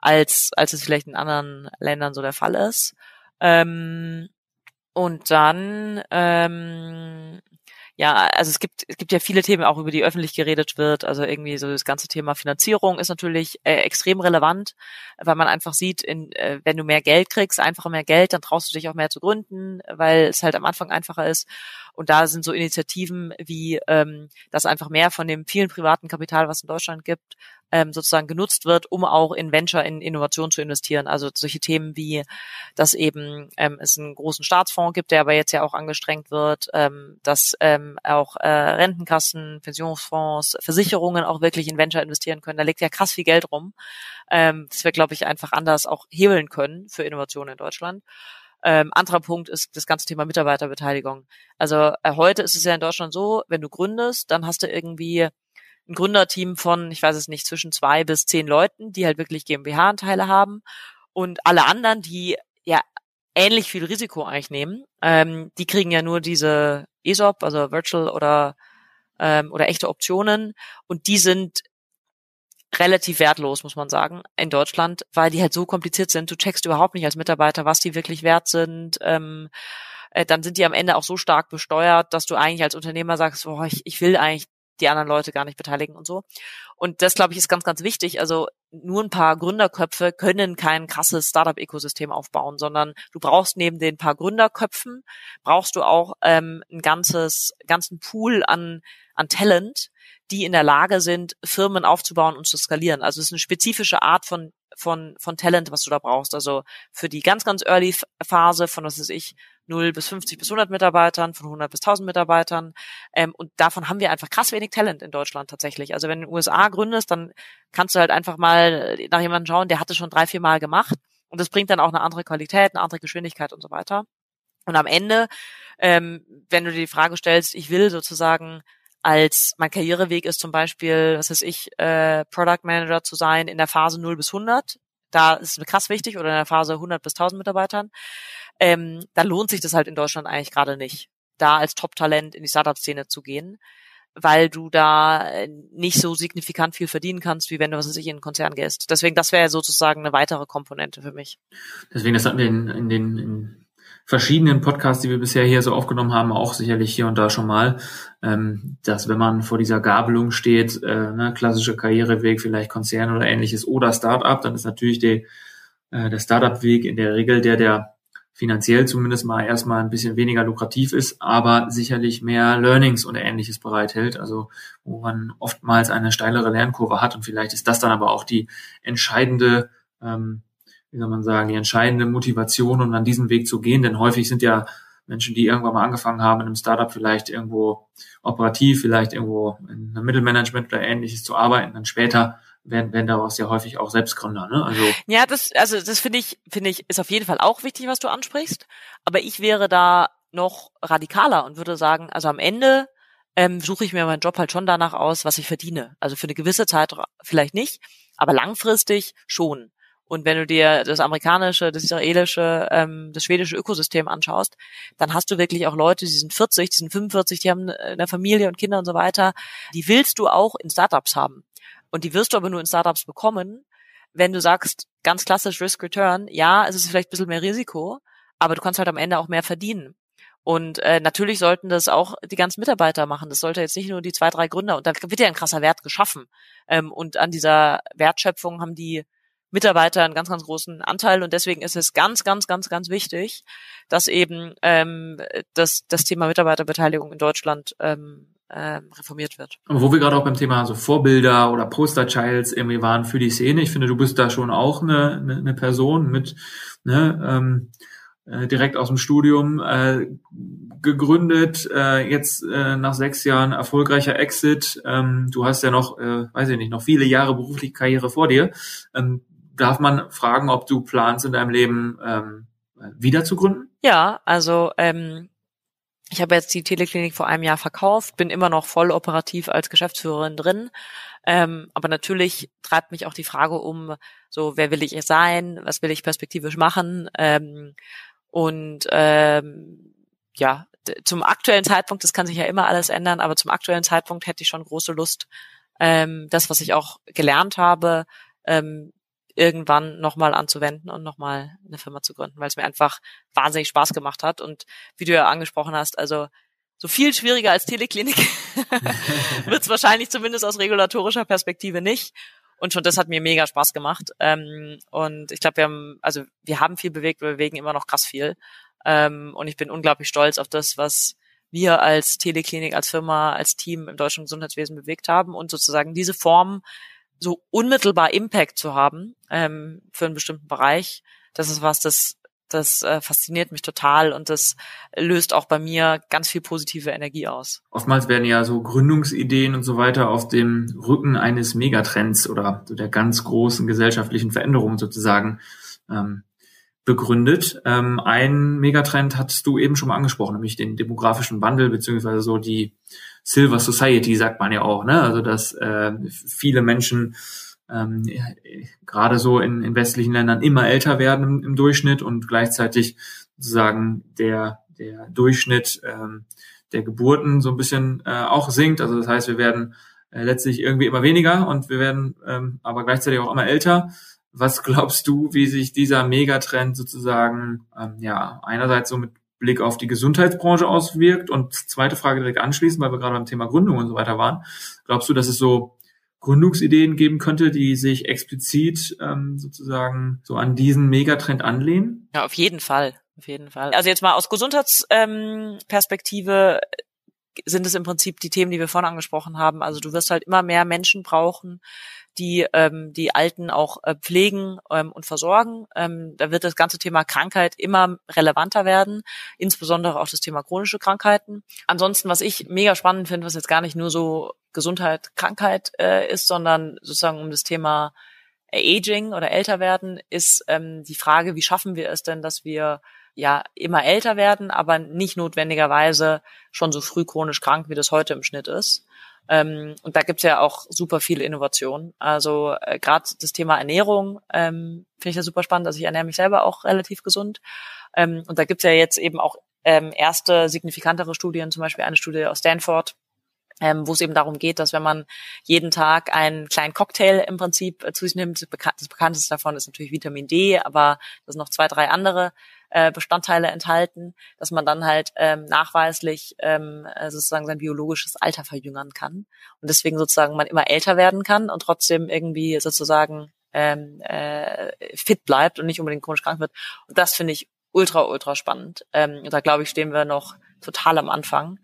als, als es vielleicht in anderen Ländern so der Fall ist. Ähm, und dann ähm, ja, also es gibt, es gibt ja viele Themen auch, über die öffentlich geredet wird. Also irgendwie so das ganze Thema Finanzierung ist natürlich äh, extrem relevant, weil man einfach sieht, in, äh, wenn du mehr Geld kriegst, einfach mehr Geld, dann traust du dich auch mehr zu gründen, weil es halt am Anfang einfacher ist. Und da sind so Initiativen wie, ähm, dass einfach mehr von dem vielen privaten Kapital, was in Deutschland gibt, ähm, sozusagen genutzt wird, um auch in Venture, in Innovation zu investieren. Also solche Themen wie, dass eben ähm, es einen großen Staatsfonds gibt, der aber jetzt ja auch angestrengt wird, ähm, dass ähm, auch äh, Rentenkassen, Pensionsfonds, Versicherungen auch wirklich in Venture investieren können. Da liegt ja krass viel Geld rum. Ähm, das wir, glaube ich, einfach anders auch hebeln können für Innovationen in Deutschland. Ähm, anderer Punkt ist das ganze Thema Mitarbeiterbeteiligung. Also äh, heute ist es ja in Deutschland so, wenn du gründest, dann hast du irgendwie ein Gründerteam von, ich weiß es nicht, zwischen zwei bis zehn Leuten, die halt wirklich GmbH-Anteile haben und alle anderen, die ja ähnlich viel Risiko eigentlich nehmen, ähm, die kriegen ja nur diese ESOP, also Virtual oder ähm, oder echte Optionen und die sind relativ wertlos, muss man sagen, in Deutschland, weil die halt so kompliziert sind. Du checkst überhaupt nicht als Mitarbeiter, was die wirklich wert sind. Ähm, äh, dann sind die am Ende auch so stark besteuert, dass du eigentlich als Unternehmer sagst, boah, ich, ich will eigentlich die anderen Leute gar nicht beteiligen und so. Und das, glaube ich, ist ganz, ganz wichtig. Also nur ein paar Gründerköpfe können kein krasses Startup-Ökosystem aufbauen, sondern du brauchst neben den paar Gründerköpfen, brauchst du auch ähm, ein ganzes, ganzen Pool an, an Talent, die in der Lage sind, Firmen aufzubauen und zu skalieren. Also es ist eine spezifische Art von von, von Talent, was du da brauchst. Also für die ganz, ganz early Phase von, was weiß ich, 0 bis 50 bis 100 Mitarbeitern, von 100 bis 1000 Mitarbeitern. Ähm, und davon haben wir einfach krass wenig Talent in Deutschland tatsächlich. Also wenn du in den USA gründest, dann kannst du halt einfach mal nach jemandem schauen, der hat es schon drei, vier Mal gemacht. Und das bringt dann auch eine andere Qualität, eine andere Geschwindigkeit und so weiter. Und am Ende, ähm, wenn du dir die Frage stellst, ich will sozusagen als mein Karriereweg ist zum Beispiel, was weiß ich, äh, Product Manager zu sein in der Phase 0 bis 100. Da ist es krass wichtig oder in der Phase 100 bis 1000 Mitarbeitern. Ähm, da lohnt sich das halt in Deutschland eigentlich gerade nicht, da als Top-Talent in die Startup-Szene zu gehen, weil du da äh, nicht so signifikant viel verdienen kannst, wie wenn du, was weiß ich, in einen Konzern gehst. Deswegen, das wäre sozusagen eine weitere Komponente für mich.
Deswegen, das hatten wir in, in den in verschiedenen Podcasts, die wir bisher hier so aufgenommen haben, auch sicherlich hier und da schon mal, ähm, dass wenn man vor dieser Gabelung steht, äh, ne, klassischer Karriereweg, vielleicht Konzern oder ähnliches oder Startup, dann ist natürlich die, äh, der Startup-Weg in der Regel der, der finanziell zumindest mal erstmal ein bisschen weniger lukrativ ist, aber sicherlich mehr Learnings und ähnliches bereithält, also wo man oftmals eine steilere Lernkurve hat und vielleicht ist das dann aber auch die entscheidende ähm, wie soll man sagen, die entscheidende Motivation, um dann diesen Weg zu gehen. Denn häufig sind ja Menschen, die irgendwann mal angefangen haben, in einem Startup vielleicht irgendwo operativ, vielleicht irgendwo in einem Mittelmanagement oder ähnliches zu arbeiten, dann später werden, werden daraus ja häufig auch Selbstgründer. Ne?
Also ja, das, also das finde ich, finde ich, ist auf jeden Fall auch wichtig, was du ansprichst. Aber ich wäre da noch radikaler und würde sagen, also am Ende ähm, suche ich mir meinen Job halt schon danach aus, was ich verdiene. Also für eine gewisse Zeit vielleicht nicht, aber langfristig schon. Und wenn du dir das amerikanische, das israelische, ähm, das schwedische Ökosystem anschaust, dann hast du wirklich auch Leute, die sind 40, die sind 45, die haben eine Familie und Kinder und so weiter. Die willst du auch in Startups haben. Und die wirst du aber nur in Startups bekommen, wenn du sagst, ganz klassisch Risk Return, ja, es ist vielleicht ein bisschen mehr Risiko, aber du kannst halt am Ende auch mehr verdienen. Und äh, natürlich sollten das auch die ganzen Mitarbeiter machen. Das sollte jetzt nicht nur die zwei, drei Gründer. Und da wird ja ein krasser Wert geschaffen. Ähm, und an dieser Wertschöpfung haben die Mitarbeiter einen ganz, ganz großen Anteil und deswegen ist es ganz, ganz, ganz, ganz wichtig, dass eben ähm, das, das Thema Mitarbeiterbeteiligung in Deutschland ähm, ähm, reformiert wird.
Aber wo wir gerade auch beim Thema so Vorbilder oder Posterchilds irgendwie waren für die Szene, ich finde, du bist da schon auch eine, eine, eine Person mit ne, ähm, äh, direkt aus dem Studium äh, gegründet, äh, jetzt äh, nach sechs Jahren erfolgreicher Exit. Ähm, du hast ja noch, äh, weiß ich nicht, noch viele Jahre berufliche Karriere vor dir. Ähm, darf man fragen, ob du planst in deinem Leben ähm, wieder zu gründen?
Ja, also ähm, ich habe jetzt die Teleklinik vor einem Jahr verkauft, bin immer noch voll operativ als Geschäftsführerin drin. Ähm, aber natürlich treibt mich auch die Frage um, so wer will ich sein, was will ich perspektivisch machen. Ähm, und ähm, ja, zum aktuellen Zeitpunkt, das kann sich ja immer alles ändern, aber zum aktuellen Zeitpunkt hätte ich schon große Lust, ähm, das, was ich auch gelernt habe, ähm, irgendwann nochmal anzuwenden und nochmal eine Firma zu gründen, weil es mir einfach wahnsinnig Spaß gemacht hat. Und wie du ja angesprochen hast, also so viel schwieriger als Teleklinik wird es wahrscheinlich zumindest aus regulatorischer Perspektive nicht. Und schon das hat mir mega Spaß gemacht. Ähm, und ich glaube, wir haben, also wir haben viel bewegt, wir bewegen immer noch krass viel. Ähm, und ich bin unglaublich stolz auf das, was wir als Teleklinik, als Firma, als Team im deutschen Gesundheitswesen bewegt haben und sozusagen diese Form so unmittelbar Impact zu haben ähm, für einen bestimmten Bereich, das ist was, das das äh, fasziniert mich total und das löst auch bei mir ganz viel positive Energie aus.
Oftmals werden ja so Gründungsideen und so weiter auf dem Rücken eines Megatrends oder so der ganz großen gesellschaftlichen Veränderung sozusagen ähm, begründet. Ähm, ein Megatrend hattest du eben schon mal angesprochen, nämlich den demografischen Wandel beziehungsweise so die Silver Society, sagt man ja auch, ne? Also dass äh, viele Menschen ähm, gerade so in, in westlichen Ländern immer älter werden im, im Durchschnitt und gleichzeitig sozusagen der der Durchschnitt ähm, der Geburten so ein bisschen äh, auch sinkt. Also das heißt, wir werden äh, letztlich irgendwie immer weniger und wir werden ähm, aber gleichzeitig auch immer älter. Was glaubst du, wie sich dieser Megatrend sozusagen ähm, ja einerseits so mit Blick auf die Gesundheitsbranche auswirkt? Und zweite Frage direkt anschließend, weil wir gerade beim Thema Gründung und so weiter waren. Glaubst du, dass es so Gründungsideen geben könnte, die sich explizit ähm, sozusagen so an diesen Megatrend anlehnen?
Ja, auf jeden Fall. Auf jeden Fall. Also jetzt mal aus Gesundheitsperspektive sind es im Prinzip die Themen, die wir vorhin angesprochen haben. Also du wirst halt immer mehr Menschen brauchen, die ähm, die Alten auch äh, pflegen ähm, und versorgen. Ähm, da wird das ganze Thema Krankheit immer relevanter werden, insbesondere auch das Thema chronische Krankheiten. Ansonsten, was ich mega spannend finde, was jetzt gar nicht nur so Gesundheit, Krankheit äh, ist, sondern sozusagen um das Thema Aging oder älter werden, ist ähm, die Frage, wie schaffen wir es denn, dass wir ja immer älter werden, aber nicht notwendigerweise schon so früh chronisch krank, wie das heute im Schnitt ist. Ähm, und da gibt's ja auch super viele Innovationen. Also äh, gerade das Thema Ernährung ähm, finde ich ja super spannend. Also ich ernähre mich selber auch relativ gesund. Ähm, und da gibt's ja jetzt eben auch ähm, erste signifikantere Studien, zum Beispiel eine Studie aus Stanford, ähm, wo es eben darum geht, dass wenn man jeden Tag einen kleinen Cocktail im Prinzip äh, zu sich nimmt, das bekannteste davon ist natürlich Vitamin D, aber da sind noch zwei, drei andere äh, Bestandteile enthalten, dass man dann halt ähm, nachweislich ähm, äh, sozusagen sein biologisches Alter verjüngern kann und deswegen sozusagen man immer älter werden kann und trotzdem irgendwie sozusagen ähm, äh, fit bleibt und nicht unbedingt chronisch krank wird. Und das finde ich ultra, ultra spannend. Ähm, da glaube ich, stehen wir noch total am Anfang.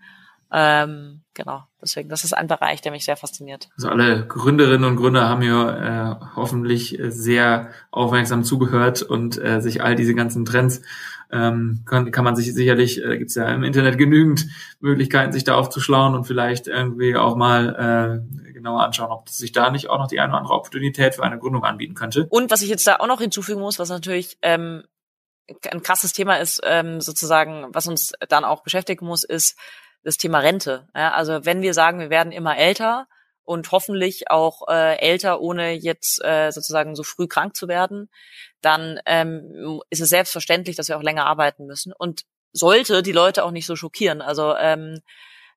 Ähm, genau, deswegen, das ist ein Bereich, der mich sehr fasziniert.
Also alle Gründerinnen und Gründer haben ja äh, hoffentlich sehr aufmerksam zugehört und äh, sich all diese ganzen Trends ähm, kann, kann man sich sicherlich, äh, gibt es ja im Internet genügend Möglichkeiten, sich da aufzuschlauen und vielleicht irgendwie auch mal äh, genauer anschauen, ob sich da nicht auch noch die eine oder andere Opportunität für eine Gründung anbieten könnte.
Und was ich jetzt da auch noch hinzufügen muss, was natürlich ähm, ein krasses Thema ist, ähm, sozusagen, was uns dann auch beschäftigen muss, ist, das Thema Rente. Ja, also wenn wir sagen, wir werden immer älter und hoffentlich auch äh, älter, ohne jetzt äh, sozusagen so früh krank zu werden, dann ähm, ist es selbstverständlich, dass wir auch länger arbeiten müssen und sollte die Leute auch nicht so schockieren. Also ähm,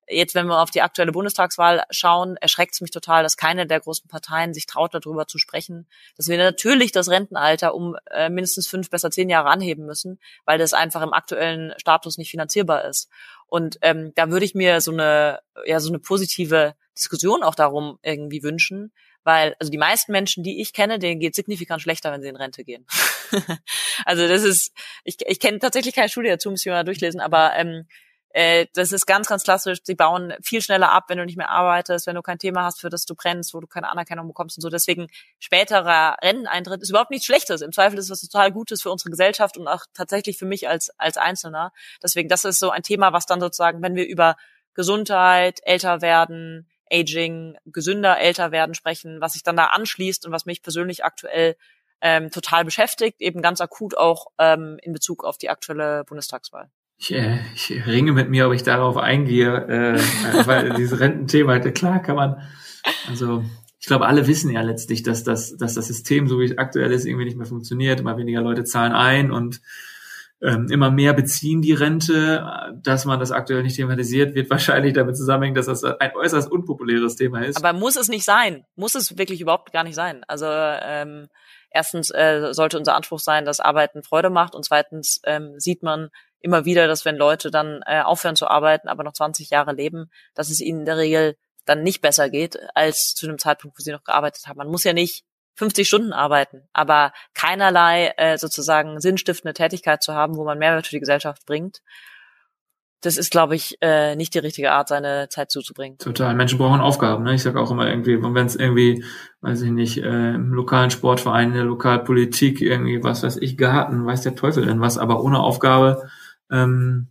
Jetzt, wenn wir auf die aktuelle Bundestagswahl schauen, erschreckt es mich total, dass keine der großen Parteien sich traut, darüber zu sprechen, dass wir natürlich das Rentenalter um äh, mindestens fünf, besser zehn Jahre anheben müssen, weil das einfach im aktuellen Status nicht finanzierbar ist. Und ähm, da würde ich mir so eine, ja, so eine positive Diskussion auch darum irgendwie wünschen, weil also die meisten Menschen, die ich kenne, denen geht signifikant schlechter, wenn sie in Rente gehen. also das ist, ich, ich kenne tatsächlich keine Studie dazu, muss ich mal durchlesen, aber ähm, äh, das ist ganz, ganz klassisch. Sie bauen viel schneller ab, wenn du nicht mehr arbeitest, wenn du kein Thema hast, für das du brennst, wo du keine Anerkennung bekommst und so. Deswegen späterer Renteneintritt ist überhaupt nichts Schlechtes. Im Zweifel ist es was total Gutes für unsere Gesellschaft und auch tatsächlich für mich als, als Einzelner. Deswegen, das ist so ein Thema, was dann sozusagen, wenn wir über Gesundheit, älter werden, Aging, gesünder älter werden sprechen, was sich dann da anschließt und was mich persönlich aktuell ähm, total beschäftigt, eben ganz akut auch ähm, in Bezug auf die aktuelle Bundestagswahl.
Ich, äh, ich ringe mit mir, ob ich darauf eingehe, äh, weil dieses Rententhema, klar kann man, also ich glaube, alle wissen ja letztlich, dass das, dass das System, so wie es aktuell ist, irgendwie nicht mehr funktioniert. Immer weniger Leute zahlen ein und ähm, immer mehr beziehen die Rente. Dass man das aktuell nicht thematisiert, wird wahrscheinlich damit zusammenhängen, dass das ein äußerst unpopuläres Thema ist.
Aber muss es nicht sein? Muss es wirklich überhaupt gar nicht sein? Also ähm, erstens äh, sollte unser Anspruch sein, dass Arbeiten Freude macht und zweitens ähm, sieht man immer wieder, dass wenn Leute dann äh, aufhören zu arbeiten, aber noch 20 Jahre leben, dass es ihnen in der Regel dann nicht besser geht als zu einem Zeitpunkt, wo sie noch gearbeitet haben. Man muss ja nicht 50 Stunden arbeiten, aber keinerlei äh, sozusagen sinnstiftende Tätigkeit zu haben, wo man Mehrwert für die Gesellschaft bringt das ist, glaube ich, äh, nicht die richtige Art, seine Zeit zuzubringen.
Total. Menschen brauchen Aufgaben. Ne? Ich sage auch immer irgendwie, wenn es irgendwie, weiß ich nicht, äh, im lokalen Sportverein, in der Lokalpolitik, irgendwie, was weiß ich, Garten, weiß der Teufel denn was, aber ohne Aufgabe ähm,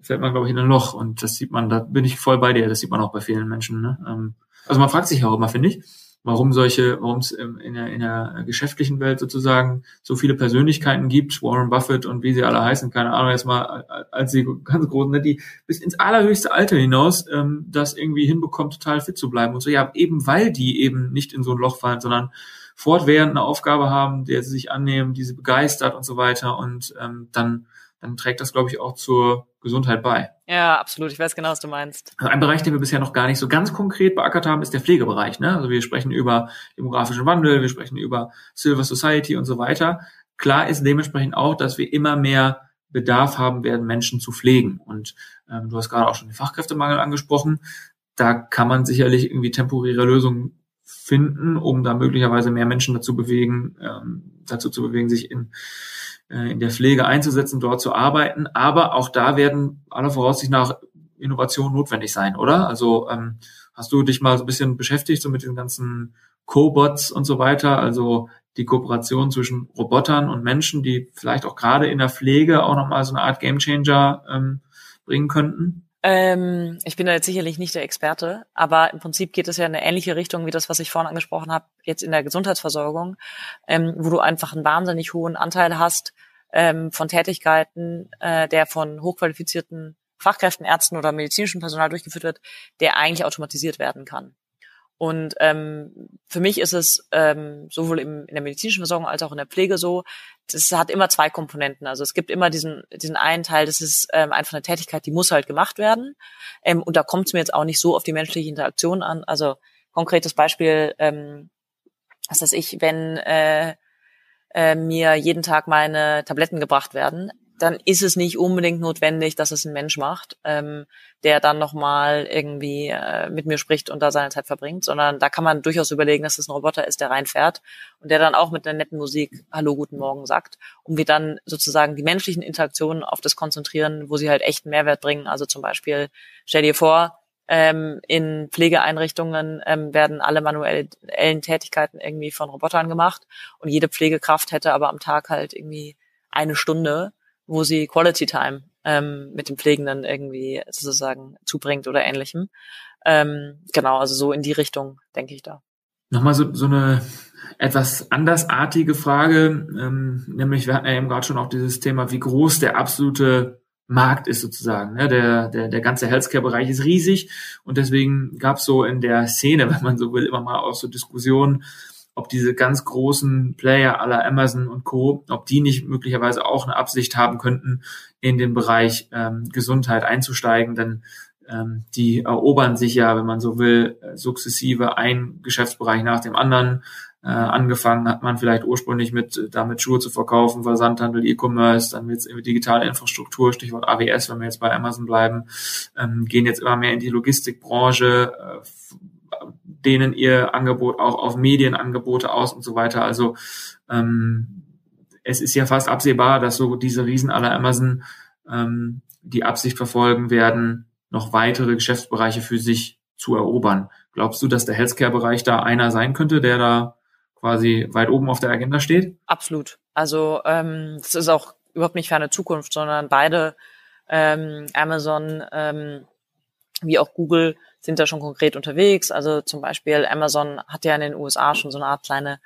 fällt man, glaube ich, in ein Loch. Und das sieht man, da bin ich voll bei dir, das sieht man auch bei vielen Menschen. Ne? Ähm, also man fragt sich auch immer, finde ich, warum solche, warum es in der, in der geschäftlichen Welt sozusagen so viele Persönlichkeiten gibt, Warren Buffett und wie sie alle heißen, keine Ahnung, jetzt mal als die ganz großen, ne, die bis ins allerhöchste Alter hinaus ähm, das irgendwie hinbekommt, total fit zu bleiben und so, ja, eben weil die eben nicht in so ein Loch fallen, sondern fortwährend eine Aufgabe haben, der sie sich annehmen, die sie begeistert und so weiter und ähm, dann dann trägt das, glaube ich, auch zur Gesundheit bei.
Ja, absolut. Ich weiß genau, was du meinst.
Also ein Bereich, den wir bisher noch gar nicht so ganz konkret beackert haben, ist der Pflegebereich. Ne? Also wir sprechen über demografischen Wandel, wir sprechen über Silver Society und so weiter. Klar ist dementsprechend auch, dass wir immer mehr Bedarf haben werden, Menschen zu pflegen. Und ähm, du hast gerade auch schon den Fachkräftemangel angesprochen. Da kann man sicherlich irgendwie temporäre Lösungen finden, um da möglicherweise mehr Menschen dazu bewegen, ähm, dazu zu bewegen, sich in in der Pflege einzusetzen, dort zu arbeiten. Aber auch da werden aller Voraussicht nach Innovation notwendig sein, oder? Also ähm, hast du dich mal so ein bisschen beschäftigt so mit den ganzen Cobots und so weiter, also die Kooperation zwischen Robotern und Menschen, die vielleicht auch gerade in der Pflege auch nochmal so eine Art Gamechanger ähm, bringen könnten?
Ähm, ich bin da jetzt sicherlich nicht der Experte, aber im Prinzip geht es ja in eine ähnliche Richtung wie das, was ich vorhin angesprochen habe, jetzt in der Gesundheitsversorgung, ähm, wo du einfach einen wahnsinnig hohen Anteil hast ähm, von Tätigkeiten, äh, der von hochqualifizierten Fachkräften, Ärzten oder medizinischem Personal durchgeführt wird, der eigentlich automatisiert werden kann. Und ähm, für mich ist es ähm, sowohl im, in der medizinischen Versorgung als auch in der Pflege so, das hat immer zwei Komponenten. Also es gibt immer diesen, diesen einen Teil, das ist ähm, einfach eine Tätigkeit, die muss halt gemacht werden. Ähm, und da kommt es mir jetzt auch nicht so auf die menschliche Interaktion an. Also konkretes Beispiel, ähm, was weiß ich, wenn äh, äh, mir jeden Tag meine Tabletten gebracht werden, dann ist es nicht unbedingt notwendig, dass es ein Mensch macht, ähm, der dann nochmal irgendwie äh, mit mir spricht und da seine Zeit verbringt, sondern da kann man durchaus überlegen, dass es ein Roboter ist, der reinfährt und der dann auch mit einer netten Musik Hallo, guten Morgen sagt, um wir dann sozusagen die menschlichen Interaktionen auf das konzentrieren, wo sie halt echt Mehrwert bringen. Also zum Beispiel, stell dir vor, ähm, in Pflegeeinrichtungen ähm, werden alle manuellen Tätigkeiten irgendwie von Robotern gemacht und jede Pflegekraft hätte aber am Tag halt irgendwie eine Stunde wo sie Quality Time ähm, mit dem Pflegenden irgendwie sozusagen zubringt oder ähnlichem. Ähm, genau, also so in die Richtung denke ich da.
Nochmal so, so eine etwas andersartige Frage, ähm, nämlich wir hatten ja eben gerade schon auch dieses Thema, wie groß der absolute Markt ist sozusagen. Ne? Der, der, der ganze Healthcare-Bereich ist riesig und deswegen gab es so in der Szene, wenn man so will, immer mal auch so Diskussionen, ob diese ganz großen Player aller Amazon und Co., ob die nicht möglicherweise auch eine Absicht haben könnten, in den Bereich ähm, Gesundheit einzusteigen, denn ähm, die erobern sich ja, wenn man so will, äh, sukzessive ein Geschäftsbereich nach dem anderen. Äh, angefangen hat man vielleicht ursprünglich mit äh, damit Schuhe zu verkaufen, Versandhandel, E-Commerce, dann jetzt digitale Infrastruktur, Stichwort AWS, wenn wir jetzt bei Amazon bleiben, ähm, gehen jetzt immer mehr in die Logistikbranche, äh, denen ihr Angebot auch auf Medienangebote aus und so weiter. Also ähm, es ist ja fast absehbar, dass so diese Riesen aller Amazon ähm, die Absicht verfolgen werden, noch weitere Geschäftsbereiche für sich zu erobern. Glaubst du, dass der Healthcare-Bereich da einer sein könnte, der da quasi weit oben auf der Agenda steht?
Absolut. Also ähm, ist auch überhaupt nicht für eine Zukunft, sondern beide ähm, Amazon ähm, wie auch Google sind da schon konkret unterwegs. Also zum Beispiel Amazon hat ja in den USA schon so eine Art kleine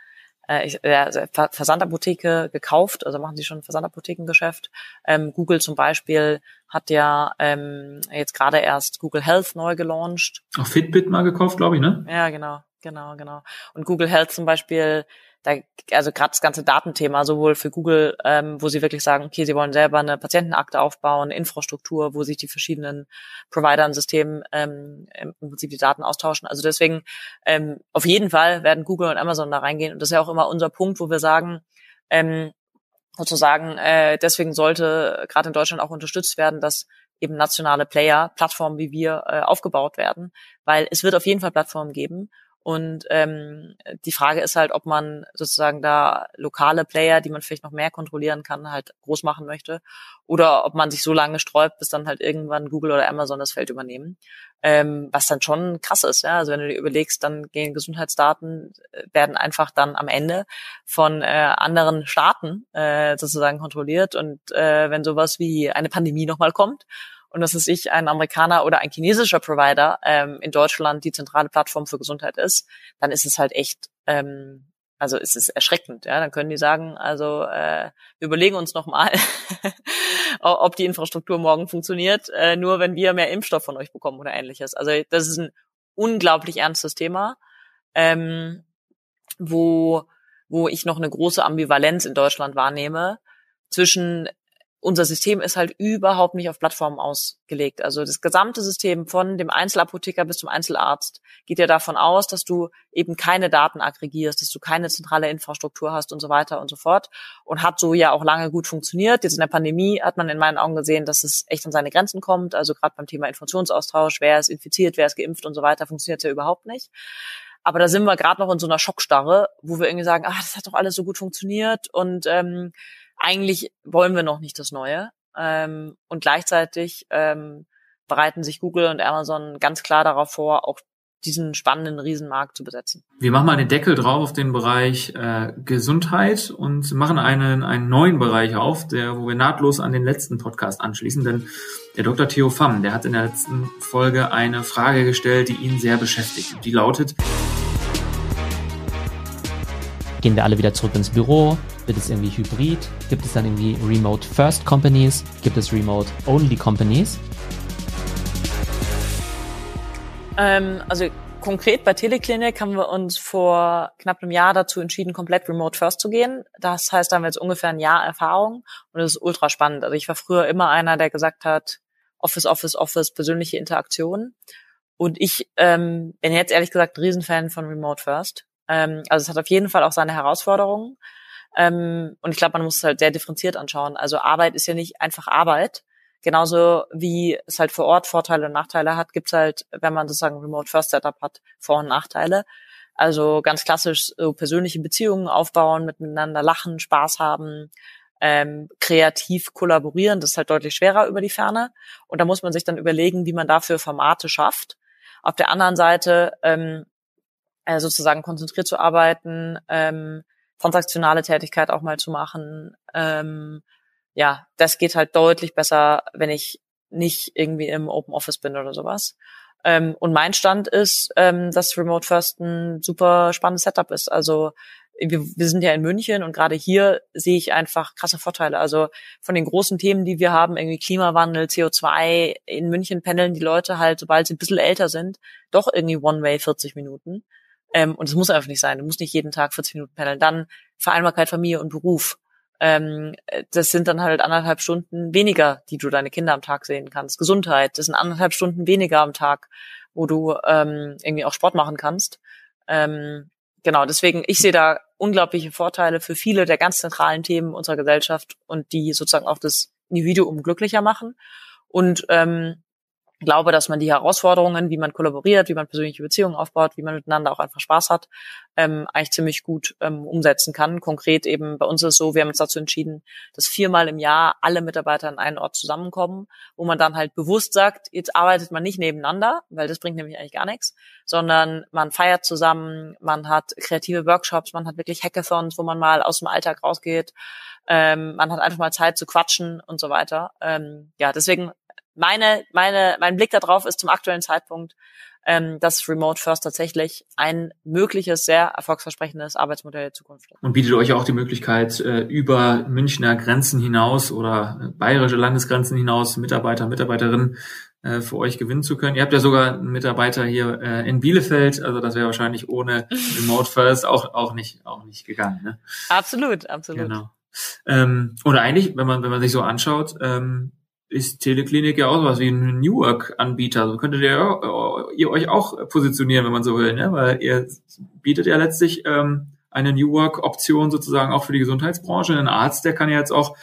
äh, äh Versandapotheke gekauft, also machen sie schon Versandapothekengeschäft. Ähm, Google zum Beispiel hat ja ähm, jetzt gerade erst Google Health neu gelauncht.
Auch Fitbit mal gekauft, glaube ich, ne?
Ja, genau, genau, genau. Und Google Health zum Beispiel da, also gerade das ganze Datenthema, sowohl für Google, ähm, wo sie wirklich sagen, okay, sie wollen selber eine Patientenakte aufbauen, Infrastruktur, wo sich die verschiedenen Provider und Systemen ähm, im Prinzip die Daten austauschen. Also deswegen ähm, auf jeden Fall werden Google und Amazon da reingehen. Und das ist ja auch immer unser Punkt, wo wir sagen, ähm, sozusagen, äh, deswegen sollte gerade in Deutschland auch unterstützt werden, dass eben nationale Player, Plattformen wie wir, äh, aufgebaut werden, weil es wird auf jeden Fall Plattformen geben und ähm, die Frage ist halt, ob man sozusagen da lokale Player, die man vielleicht noch mehr kontrollieren kann, halt groß machen möchte. Oder ob man sich so lange sträubt, bis dann halt irgendwann Google oder Amazon das Feld übernehmen. Ähm, was dann schon krass ist, ja. Also wenn du dir überlegst, dann gehen Gesundheitsdaten, äh, werden einfach dann am Ende von äh, anderen Staaten äh, sozusagen kontrolliert. Und äh, wenn sowas wie eine Pandemie nochmal kommt und dass es sich ein Amerikaner oder ein chinesischer Provider ähm, in Deutschland die zentrale Plattform für Gesundheit ist, dann ist es halt echt, ähm, also ist es erschreckend. Ja, dann können die sagen, also äh, wir überlegen uns noch mal, ob die Infrastruktur morgen funktioniert, äh, nur wenn wir mehr Impfstoff von euch bekommen oder ähnliches. Also das ist ein unglaublich ernstes Thema, ähm, wo wo ich noch eine große Ambivalenz in Deutschland wahrnehme zwischen unser System ist halt überhaupt nicht auf Plattformen ausgelegt. Also das gesamte System von dem Einzelapotheker bis zum Einzelarzt geht ja davon aus, dass du eben keine Daten aggregierst, dass du keine zentrale Infrastruktur hast und so weiter und so fort. Und hat so ja auch lange gut funktioniert. Jetzt in der Pandemie hat man in meinen Augen gesehen, dass es echt an seine Grenzen kommt. Also gerade beim Thema Informationsaustausch, wer ist infiziert, wer ist geimpft und so weiter, funktioniert ja überhaupt nicht. Aber da sind wir gerade noch in so einer Schockstarre, wo wir irgendwie sagen, ah, das hat doch alles so gut funktioniert und ähm, eigentlich wollen wir noch nicht das Neue. Ähm, und gleichzeitig ähm, bereiten sich Google und Amazon ganz klar darauf vor, auch diesen spannenden Riesenmarkt zu besetzen.
Wir machen mal den Deckel drauf auf den Bereich äh, Gesundheit und machen einen, einen neuen Bereich auf, der, wo wir nahtlos an den letzten Podcast anschließen, denn der Dr. Theo Pham, der hat in der letzten Folge eine Frage gestellt, die ihn sehr beschäftigt. Die lautet,
Gehen wir alle wieder zurück ins Büro? Wird es irgendwie hybrid? Gibt es dann irgendwie Remote First Companies? Gibt es Remote Only Companies?
Ähm, also konkret bei Teleklinik haben wir uns vor knapp einem Jahr dazu entschieden, komplett remote first zu gehen. Das heißt, da haben wir jetzt ungefähr ein Jahr Erfahrung und das ist ultra spannend. Also ich war früher immer einer, der gesagt hat, Office, Office, Office, persönliche Interaktion. Und ich ähm, bin jetzt ehrlich gesagt Riesenfan von Remote First. Ähm, also es hat auf jeden Fall auch seine Herausforderungen. Ähm, und ich glaube, man muss es halt sehr differenziert anschauen. Also Arbeit ist ja nicht einfach Arbeit, Genauso wie es halt vor Ort Vorteile und Nachteile hat, gibt's halt, wenn man sozusagen Remote First Setup hat, Vor- und Nachteile. Also ganz klassisch so persönliche Beziehungen aufbauen, miteinander lachen, Spaß haben, ähm, kreativ kollaborieren, das ist halt deutlich schwerer über die Ferne. Und da muss man sich dann überlegen, wie man dafür Formate schafft. Auf der anderen Seite ähm, äh, sozusagen konzentriert zu arbeiten, ähm, transaktionale Tätigkeit auch mal zu machen, ähm, ja, das geht halt deutlich besser, wenn ich nicht irgendwie im Open Office bin oder sowas. Ähm, und mein Stand ist, ähm, dass Remote First ein super spannendes Setup ist. Also wir, wir sind ja in München und gerade hier sehe ich einfach krasse Vorteile. Also von den großen Themen, die wir haben, irgendwie Klimawandel, CO2, in München pendeln die Leute halt, sobald sie ein bisschen älter sind, doch irgendwie One-Way 40 Minuten. Ähm, und es muss einfach nicht sein. Du musst nicht jeden Tag 40 Minuten pendeln. Dann Vereinbarkeit Familie und Beruf ähm, das sind dann halt anderthalb Stunden weniger, die du deine Kinder am Tag sehen kannst. Gesundheit, das sind anderthalb Stunden weniger am Tag, wo du ähm, irgendwie auch Sport machen kannst. Ähm, genau, deswegen, ich sehe da unglaubliche Vorteile für viele der ganz zentralen Themen unserer Gesellschaft und die sozusagen auch das Individuum glücklicher machen. Und ähm, glaube, dass man die Herausforderungen, wie man kollaboriert, wie man persönliche Beziehungen aufbaut, wie man miteinander auch einfach Spaß hat, ähm, eigentlich ziemlich gut ähm, umsetzen kann. Konkret eben bei uns ist es so, wir haben uns dazu entschieden, dass viermal im Jahr alle Mitarbeiter an einen Ort zusammenkommen, wo man dann halt bewusst sagt, jetzt arbeitet man nicht nebeneinander, weil das bringt nämlich eigentlich gar nichts, sondern man feiert zusammen, man hat kreative Workshops, man hat wirklich Hackathons, wo man mal aus dem Alltag rausgeht, ähm, man hat einfach mal Zeit zu quatschen und so weiter. Ähm, ja, deswegen meine, meine, mein Blick darauf ist zum aktuellen Zeitpunkt, ähm, dass Remote First tatsächlich ein mögliches, sehr erfolgsversprechendes Arbeitsmodell der Zukunft ist.
Und bietet euch auch die Möglichkeit, äh, über Münchner Grenzen hinaus oder äh, bayerische Landesgrenzen hinaus Mitarbeiter, Mitarbeiterinnen äh, für euch gewinnen zu können. Ihr habt ja sogar einen Mitarbeiter hier in Bielefeld, also das wäre wahrscheinlich ohne Remote First auch, auch nicht, auch nicht gegangen. Ne?
Absolut, absolut. Genau.
Ähm, oder eigentlich, wenn man, wenn man sich so anschaut, ähm, ist Teleklinik ja auch was wie ein New Work-Anbieter. So könntet ihr, ihr euch auch positionieren, wenn man so will, ne? weil ihr bietet ja letztlich ähm, eine New Work-Option sozusagen auch für die Gesundheitsbranche. Ein Arzt, der kann ja jetzt auch,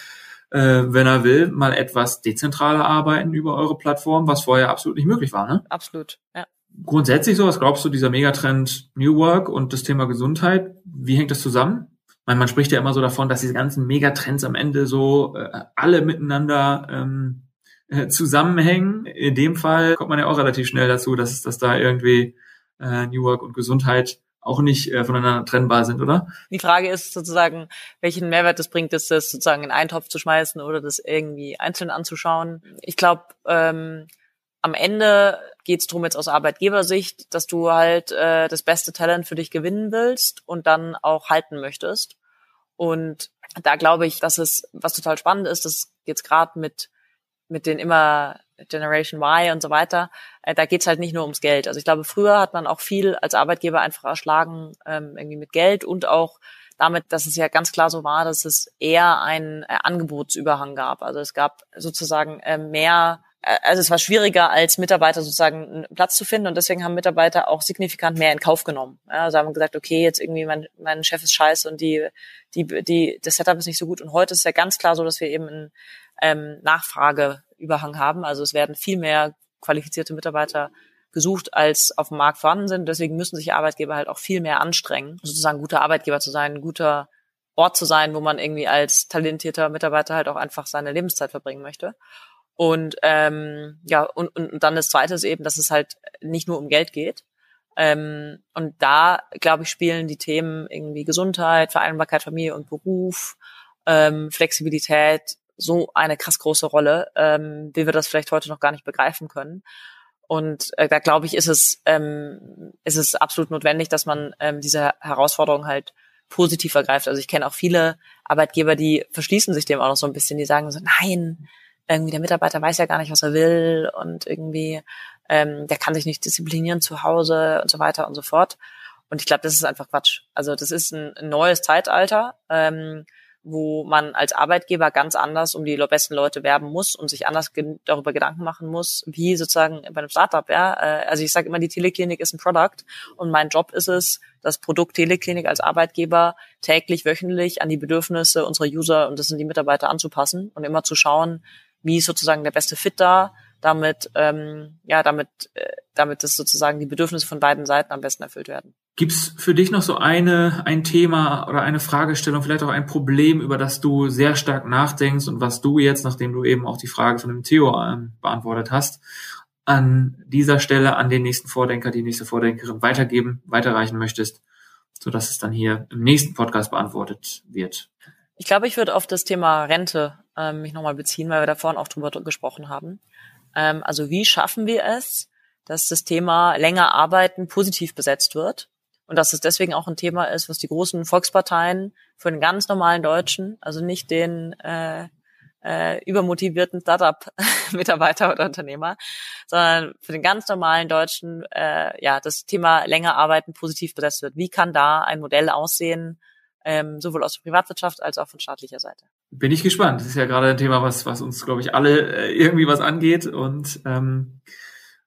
äh, wenn er will, mal etwas dezentraler arbeiten über eure Plattform, was vorher absolut nicht möglich war. Ne?
Absolut, ja.
Grundsätzlich so, was glaubst du, dieser Megatrend New Work und das Thema Gesundheit, wie hängt das zusammen? Man, man spricht ja immer so davon, dass diese ganzen Megatrends am Ende so äh, alle miteinander ähm, äh, zusammenhängen. In dem Fall kommt man ja auch relativ schnell dazu, dass, dass da irgendwie äh, New Work und Gesundheit auch nicht äh, voneinander trennbar sind, oder?
Die Frage ist sozusagen, welchen Mehrwert es bringt, ist das sozusagen in einen Topf zu schmeißen oder das irgendwie einzeln anzuschauen. Ich glaube, ähm, am Ende geht es darum jetzt aus Arbeitgebersicht, dass du halt äh, das beste Talent für dich gewinnen willst und dann auch halten möchtest. Und da glaube ich, dass es, was total spannend ist, das jetzt gerade mit mit den immer Generation Y und so weiter, äh, da geht's halt nicht nur ums Geld. Also ich glaube, früher hat man auch viel als Arbeitgeber einfach erschlagen, ähm, irgendwie mit Geld und auch damit, dass es ja ganz klar so war, dass es eher einen äh, Angebotsüberhang gab. Also es gab sozusagen äh, mehr also es war schwieriger als Mitarbeiter sozusagen einen Platz zu finden und deswegen haben Mitarbeiter auch signifikant mehr in Kauf genommen. Ja, also haben gesagt, okay, jetzt irgendwie mein, mein Chef ist scheiße und die, die, die, das Setup ist nicht so gut. Und heute ist ja ganz klar so, dass wir eben einen ähm, Nachfrageüberhang haben. Also es werden viel mehr qualifizierte Mitarbeiter gesucht, als auf dem Markt vorhanden sind. Deswegen müssen sich Arbeitgeber halt auch viel mehr anstrengen, sozusagen guter Arbeitgeber zu sein, ein guter Ort zu sein, wo man irgendwie als talentierter Mitarbeiter halt auch einfach seine Lebenszeit verbringen möchte. Und ähm, ja, und, und, dann das Zweite ist eben, dass es halt nicht nur um Geld geht. Ähm, und da, glaube ich, spielen die Themen irgendwie Gesundheit, Vereinbarkeit, Familie und Beruf, ähm, Flexibilität so eine krass große Rolle, ähm, wie wir das vielleicht heute noch gar nicht begreifen können. Und äh, da glaube ich, ist es, ähm, ist es absolut notwendig, dass man ähm, diese Herausforderung halt positiv ergreift. Also ich kenne auch viele Arbeitgeber, die verschließen sich dem auch noch so ein bisschen, die sagen so, nein, irgendwie der Mitarbeiter weiß ja gar nicht, was er will und irgendwie ähm, der kann sich nicht disziplinieren zu Hause und so weiter und so fort. Und ich glaube, das ist einfach Quatsch. Also das ist ein, ein neues Zeitalter. Ähm, wo man als Arbeitgeber ganz anders um die besten Leute werben muss und sich anders ge darüber Gedanken machen muss, wie sozusagen bei einem Startup, ja. Äh, also ich sage immer, die Teleklinik ist ein Produkt und mein Job ist es, das Produkt Teleklinik als Arbeitgeber täglich, wöchentlich an die Bedürfnisse unserer User und das sind die Mitarbeiter anzupassen und immer zu schauen, wie ist sozusagen der beste Fit da, damit, ähm, ja, damit, äh, damit das sozusagen die Bedürfnisse von beiden Seiten am besten erfüllt werden.
Gibt's für dich noch so eine, ein Thema oder eine Fragestellung, vielleicht auch ein Problem, über das du sehr stark nachdenkst und was du jetzt, nachdem du eben auch die Frage von dem Theo ähm, beantwortet hast, an dieser Stelle an den nächsten Vordenker, die nächste Vordenkerin weitergeben, weiterreichen möchtest, so dass es dann hier im nächsten Podcast beantwortet wird?
Ich glaube, ich würde auf das Thema Rente ähm, mich nochmal beziehen, weil wir da vorhin auch drüber gesprochen haben. Ähm, also wie schaffen wir es, dass das Thema länger arbeiten positiv besetzt wird? Und dass es deswegen auch ein Thema ist, was die großen Volksparteien für den ganz normalen Deutschen, also nicht den äh, äh, übermotivierten Startup-Mitarbeiter oder Unternehmer, sondern für den ganz normalen Deutschen, äh, ja, das Thema länger arbeiten positiv besetzt wird. Wie kann da ein Modell aussehen, ähm, sowohl aus der Privatwirtschaft als auch von staatlicher Seite?
Bin ich gespannt. Das ist ja gerade ein Thema, was, was uns, glaube ich, alle äh, irgendwie was angeht und ähm,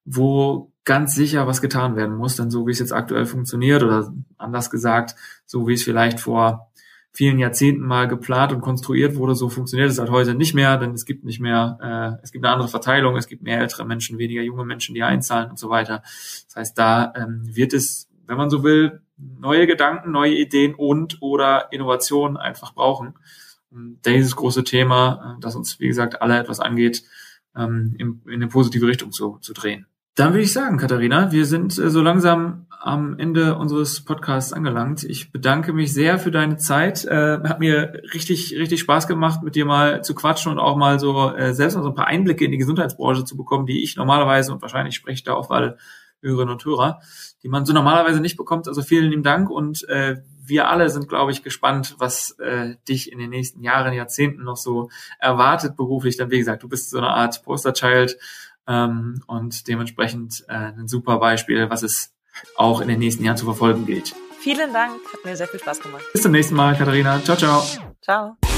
wo ganz sicher was getan werden muss, denn so wie es jetzt aktuell funktioniert oder anders gesagt, so wie es vielleicht vor vielen Jahrzehnten mal geplant und konstruiert wurde, so funktioniert es halt heute nicht mehr, denn es gibt nicht mehr, äh, es gibt eine andere Verteilung, es gibt mehr ältere Menschen, weniger junge Menschen, die einzahlen und so weiter. Das heißt, da ähm, wird es, wenn man so will, neue Gedanken, neue Ideen und oder Innovationen einfach brauchen. Und dieses große Thema, äh, das uns, wie gesagt, alle etwas angeht, ähm, in, in eine positive Richtung zu, zu drehen. Dann würde ich sagen, Katharina, wir sind äh, so langsam am Ende unseres Podcasts angelangt. Ich bedanke mich sehr für deine Zeit. Äh, hat mir richtig, richtig Spaß gemacht, mit dir mal zu quatschen und auch mal so selbst mal so ein paar Einblicke in die Gesundheitsbranche zu bekommen, die ich normalerweise und wahrscheinlich spreche ich da auch alle Hörerinnen und Hörer, die man so normalerweise nicht bekommt. Also vielen lieben Dank und äh, wir alle sind, glaube ich, gespannt, was äh, dich in den nächsten Jahren, Jahrzehnten noch so erwartet beruflich. Dann, wie gesagt, du bist so eine Art Posterchild ähm, und dementsprechend äh, ein super Beispiel, was es auch in den nächsten Jahren zu verfolgen gilt.
Vielen Dank, hat mir sehr viel Spaß gemacht.
Bis zum nächsten Mal, Katharina. Ciao, ciao.
Ciao.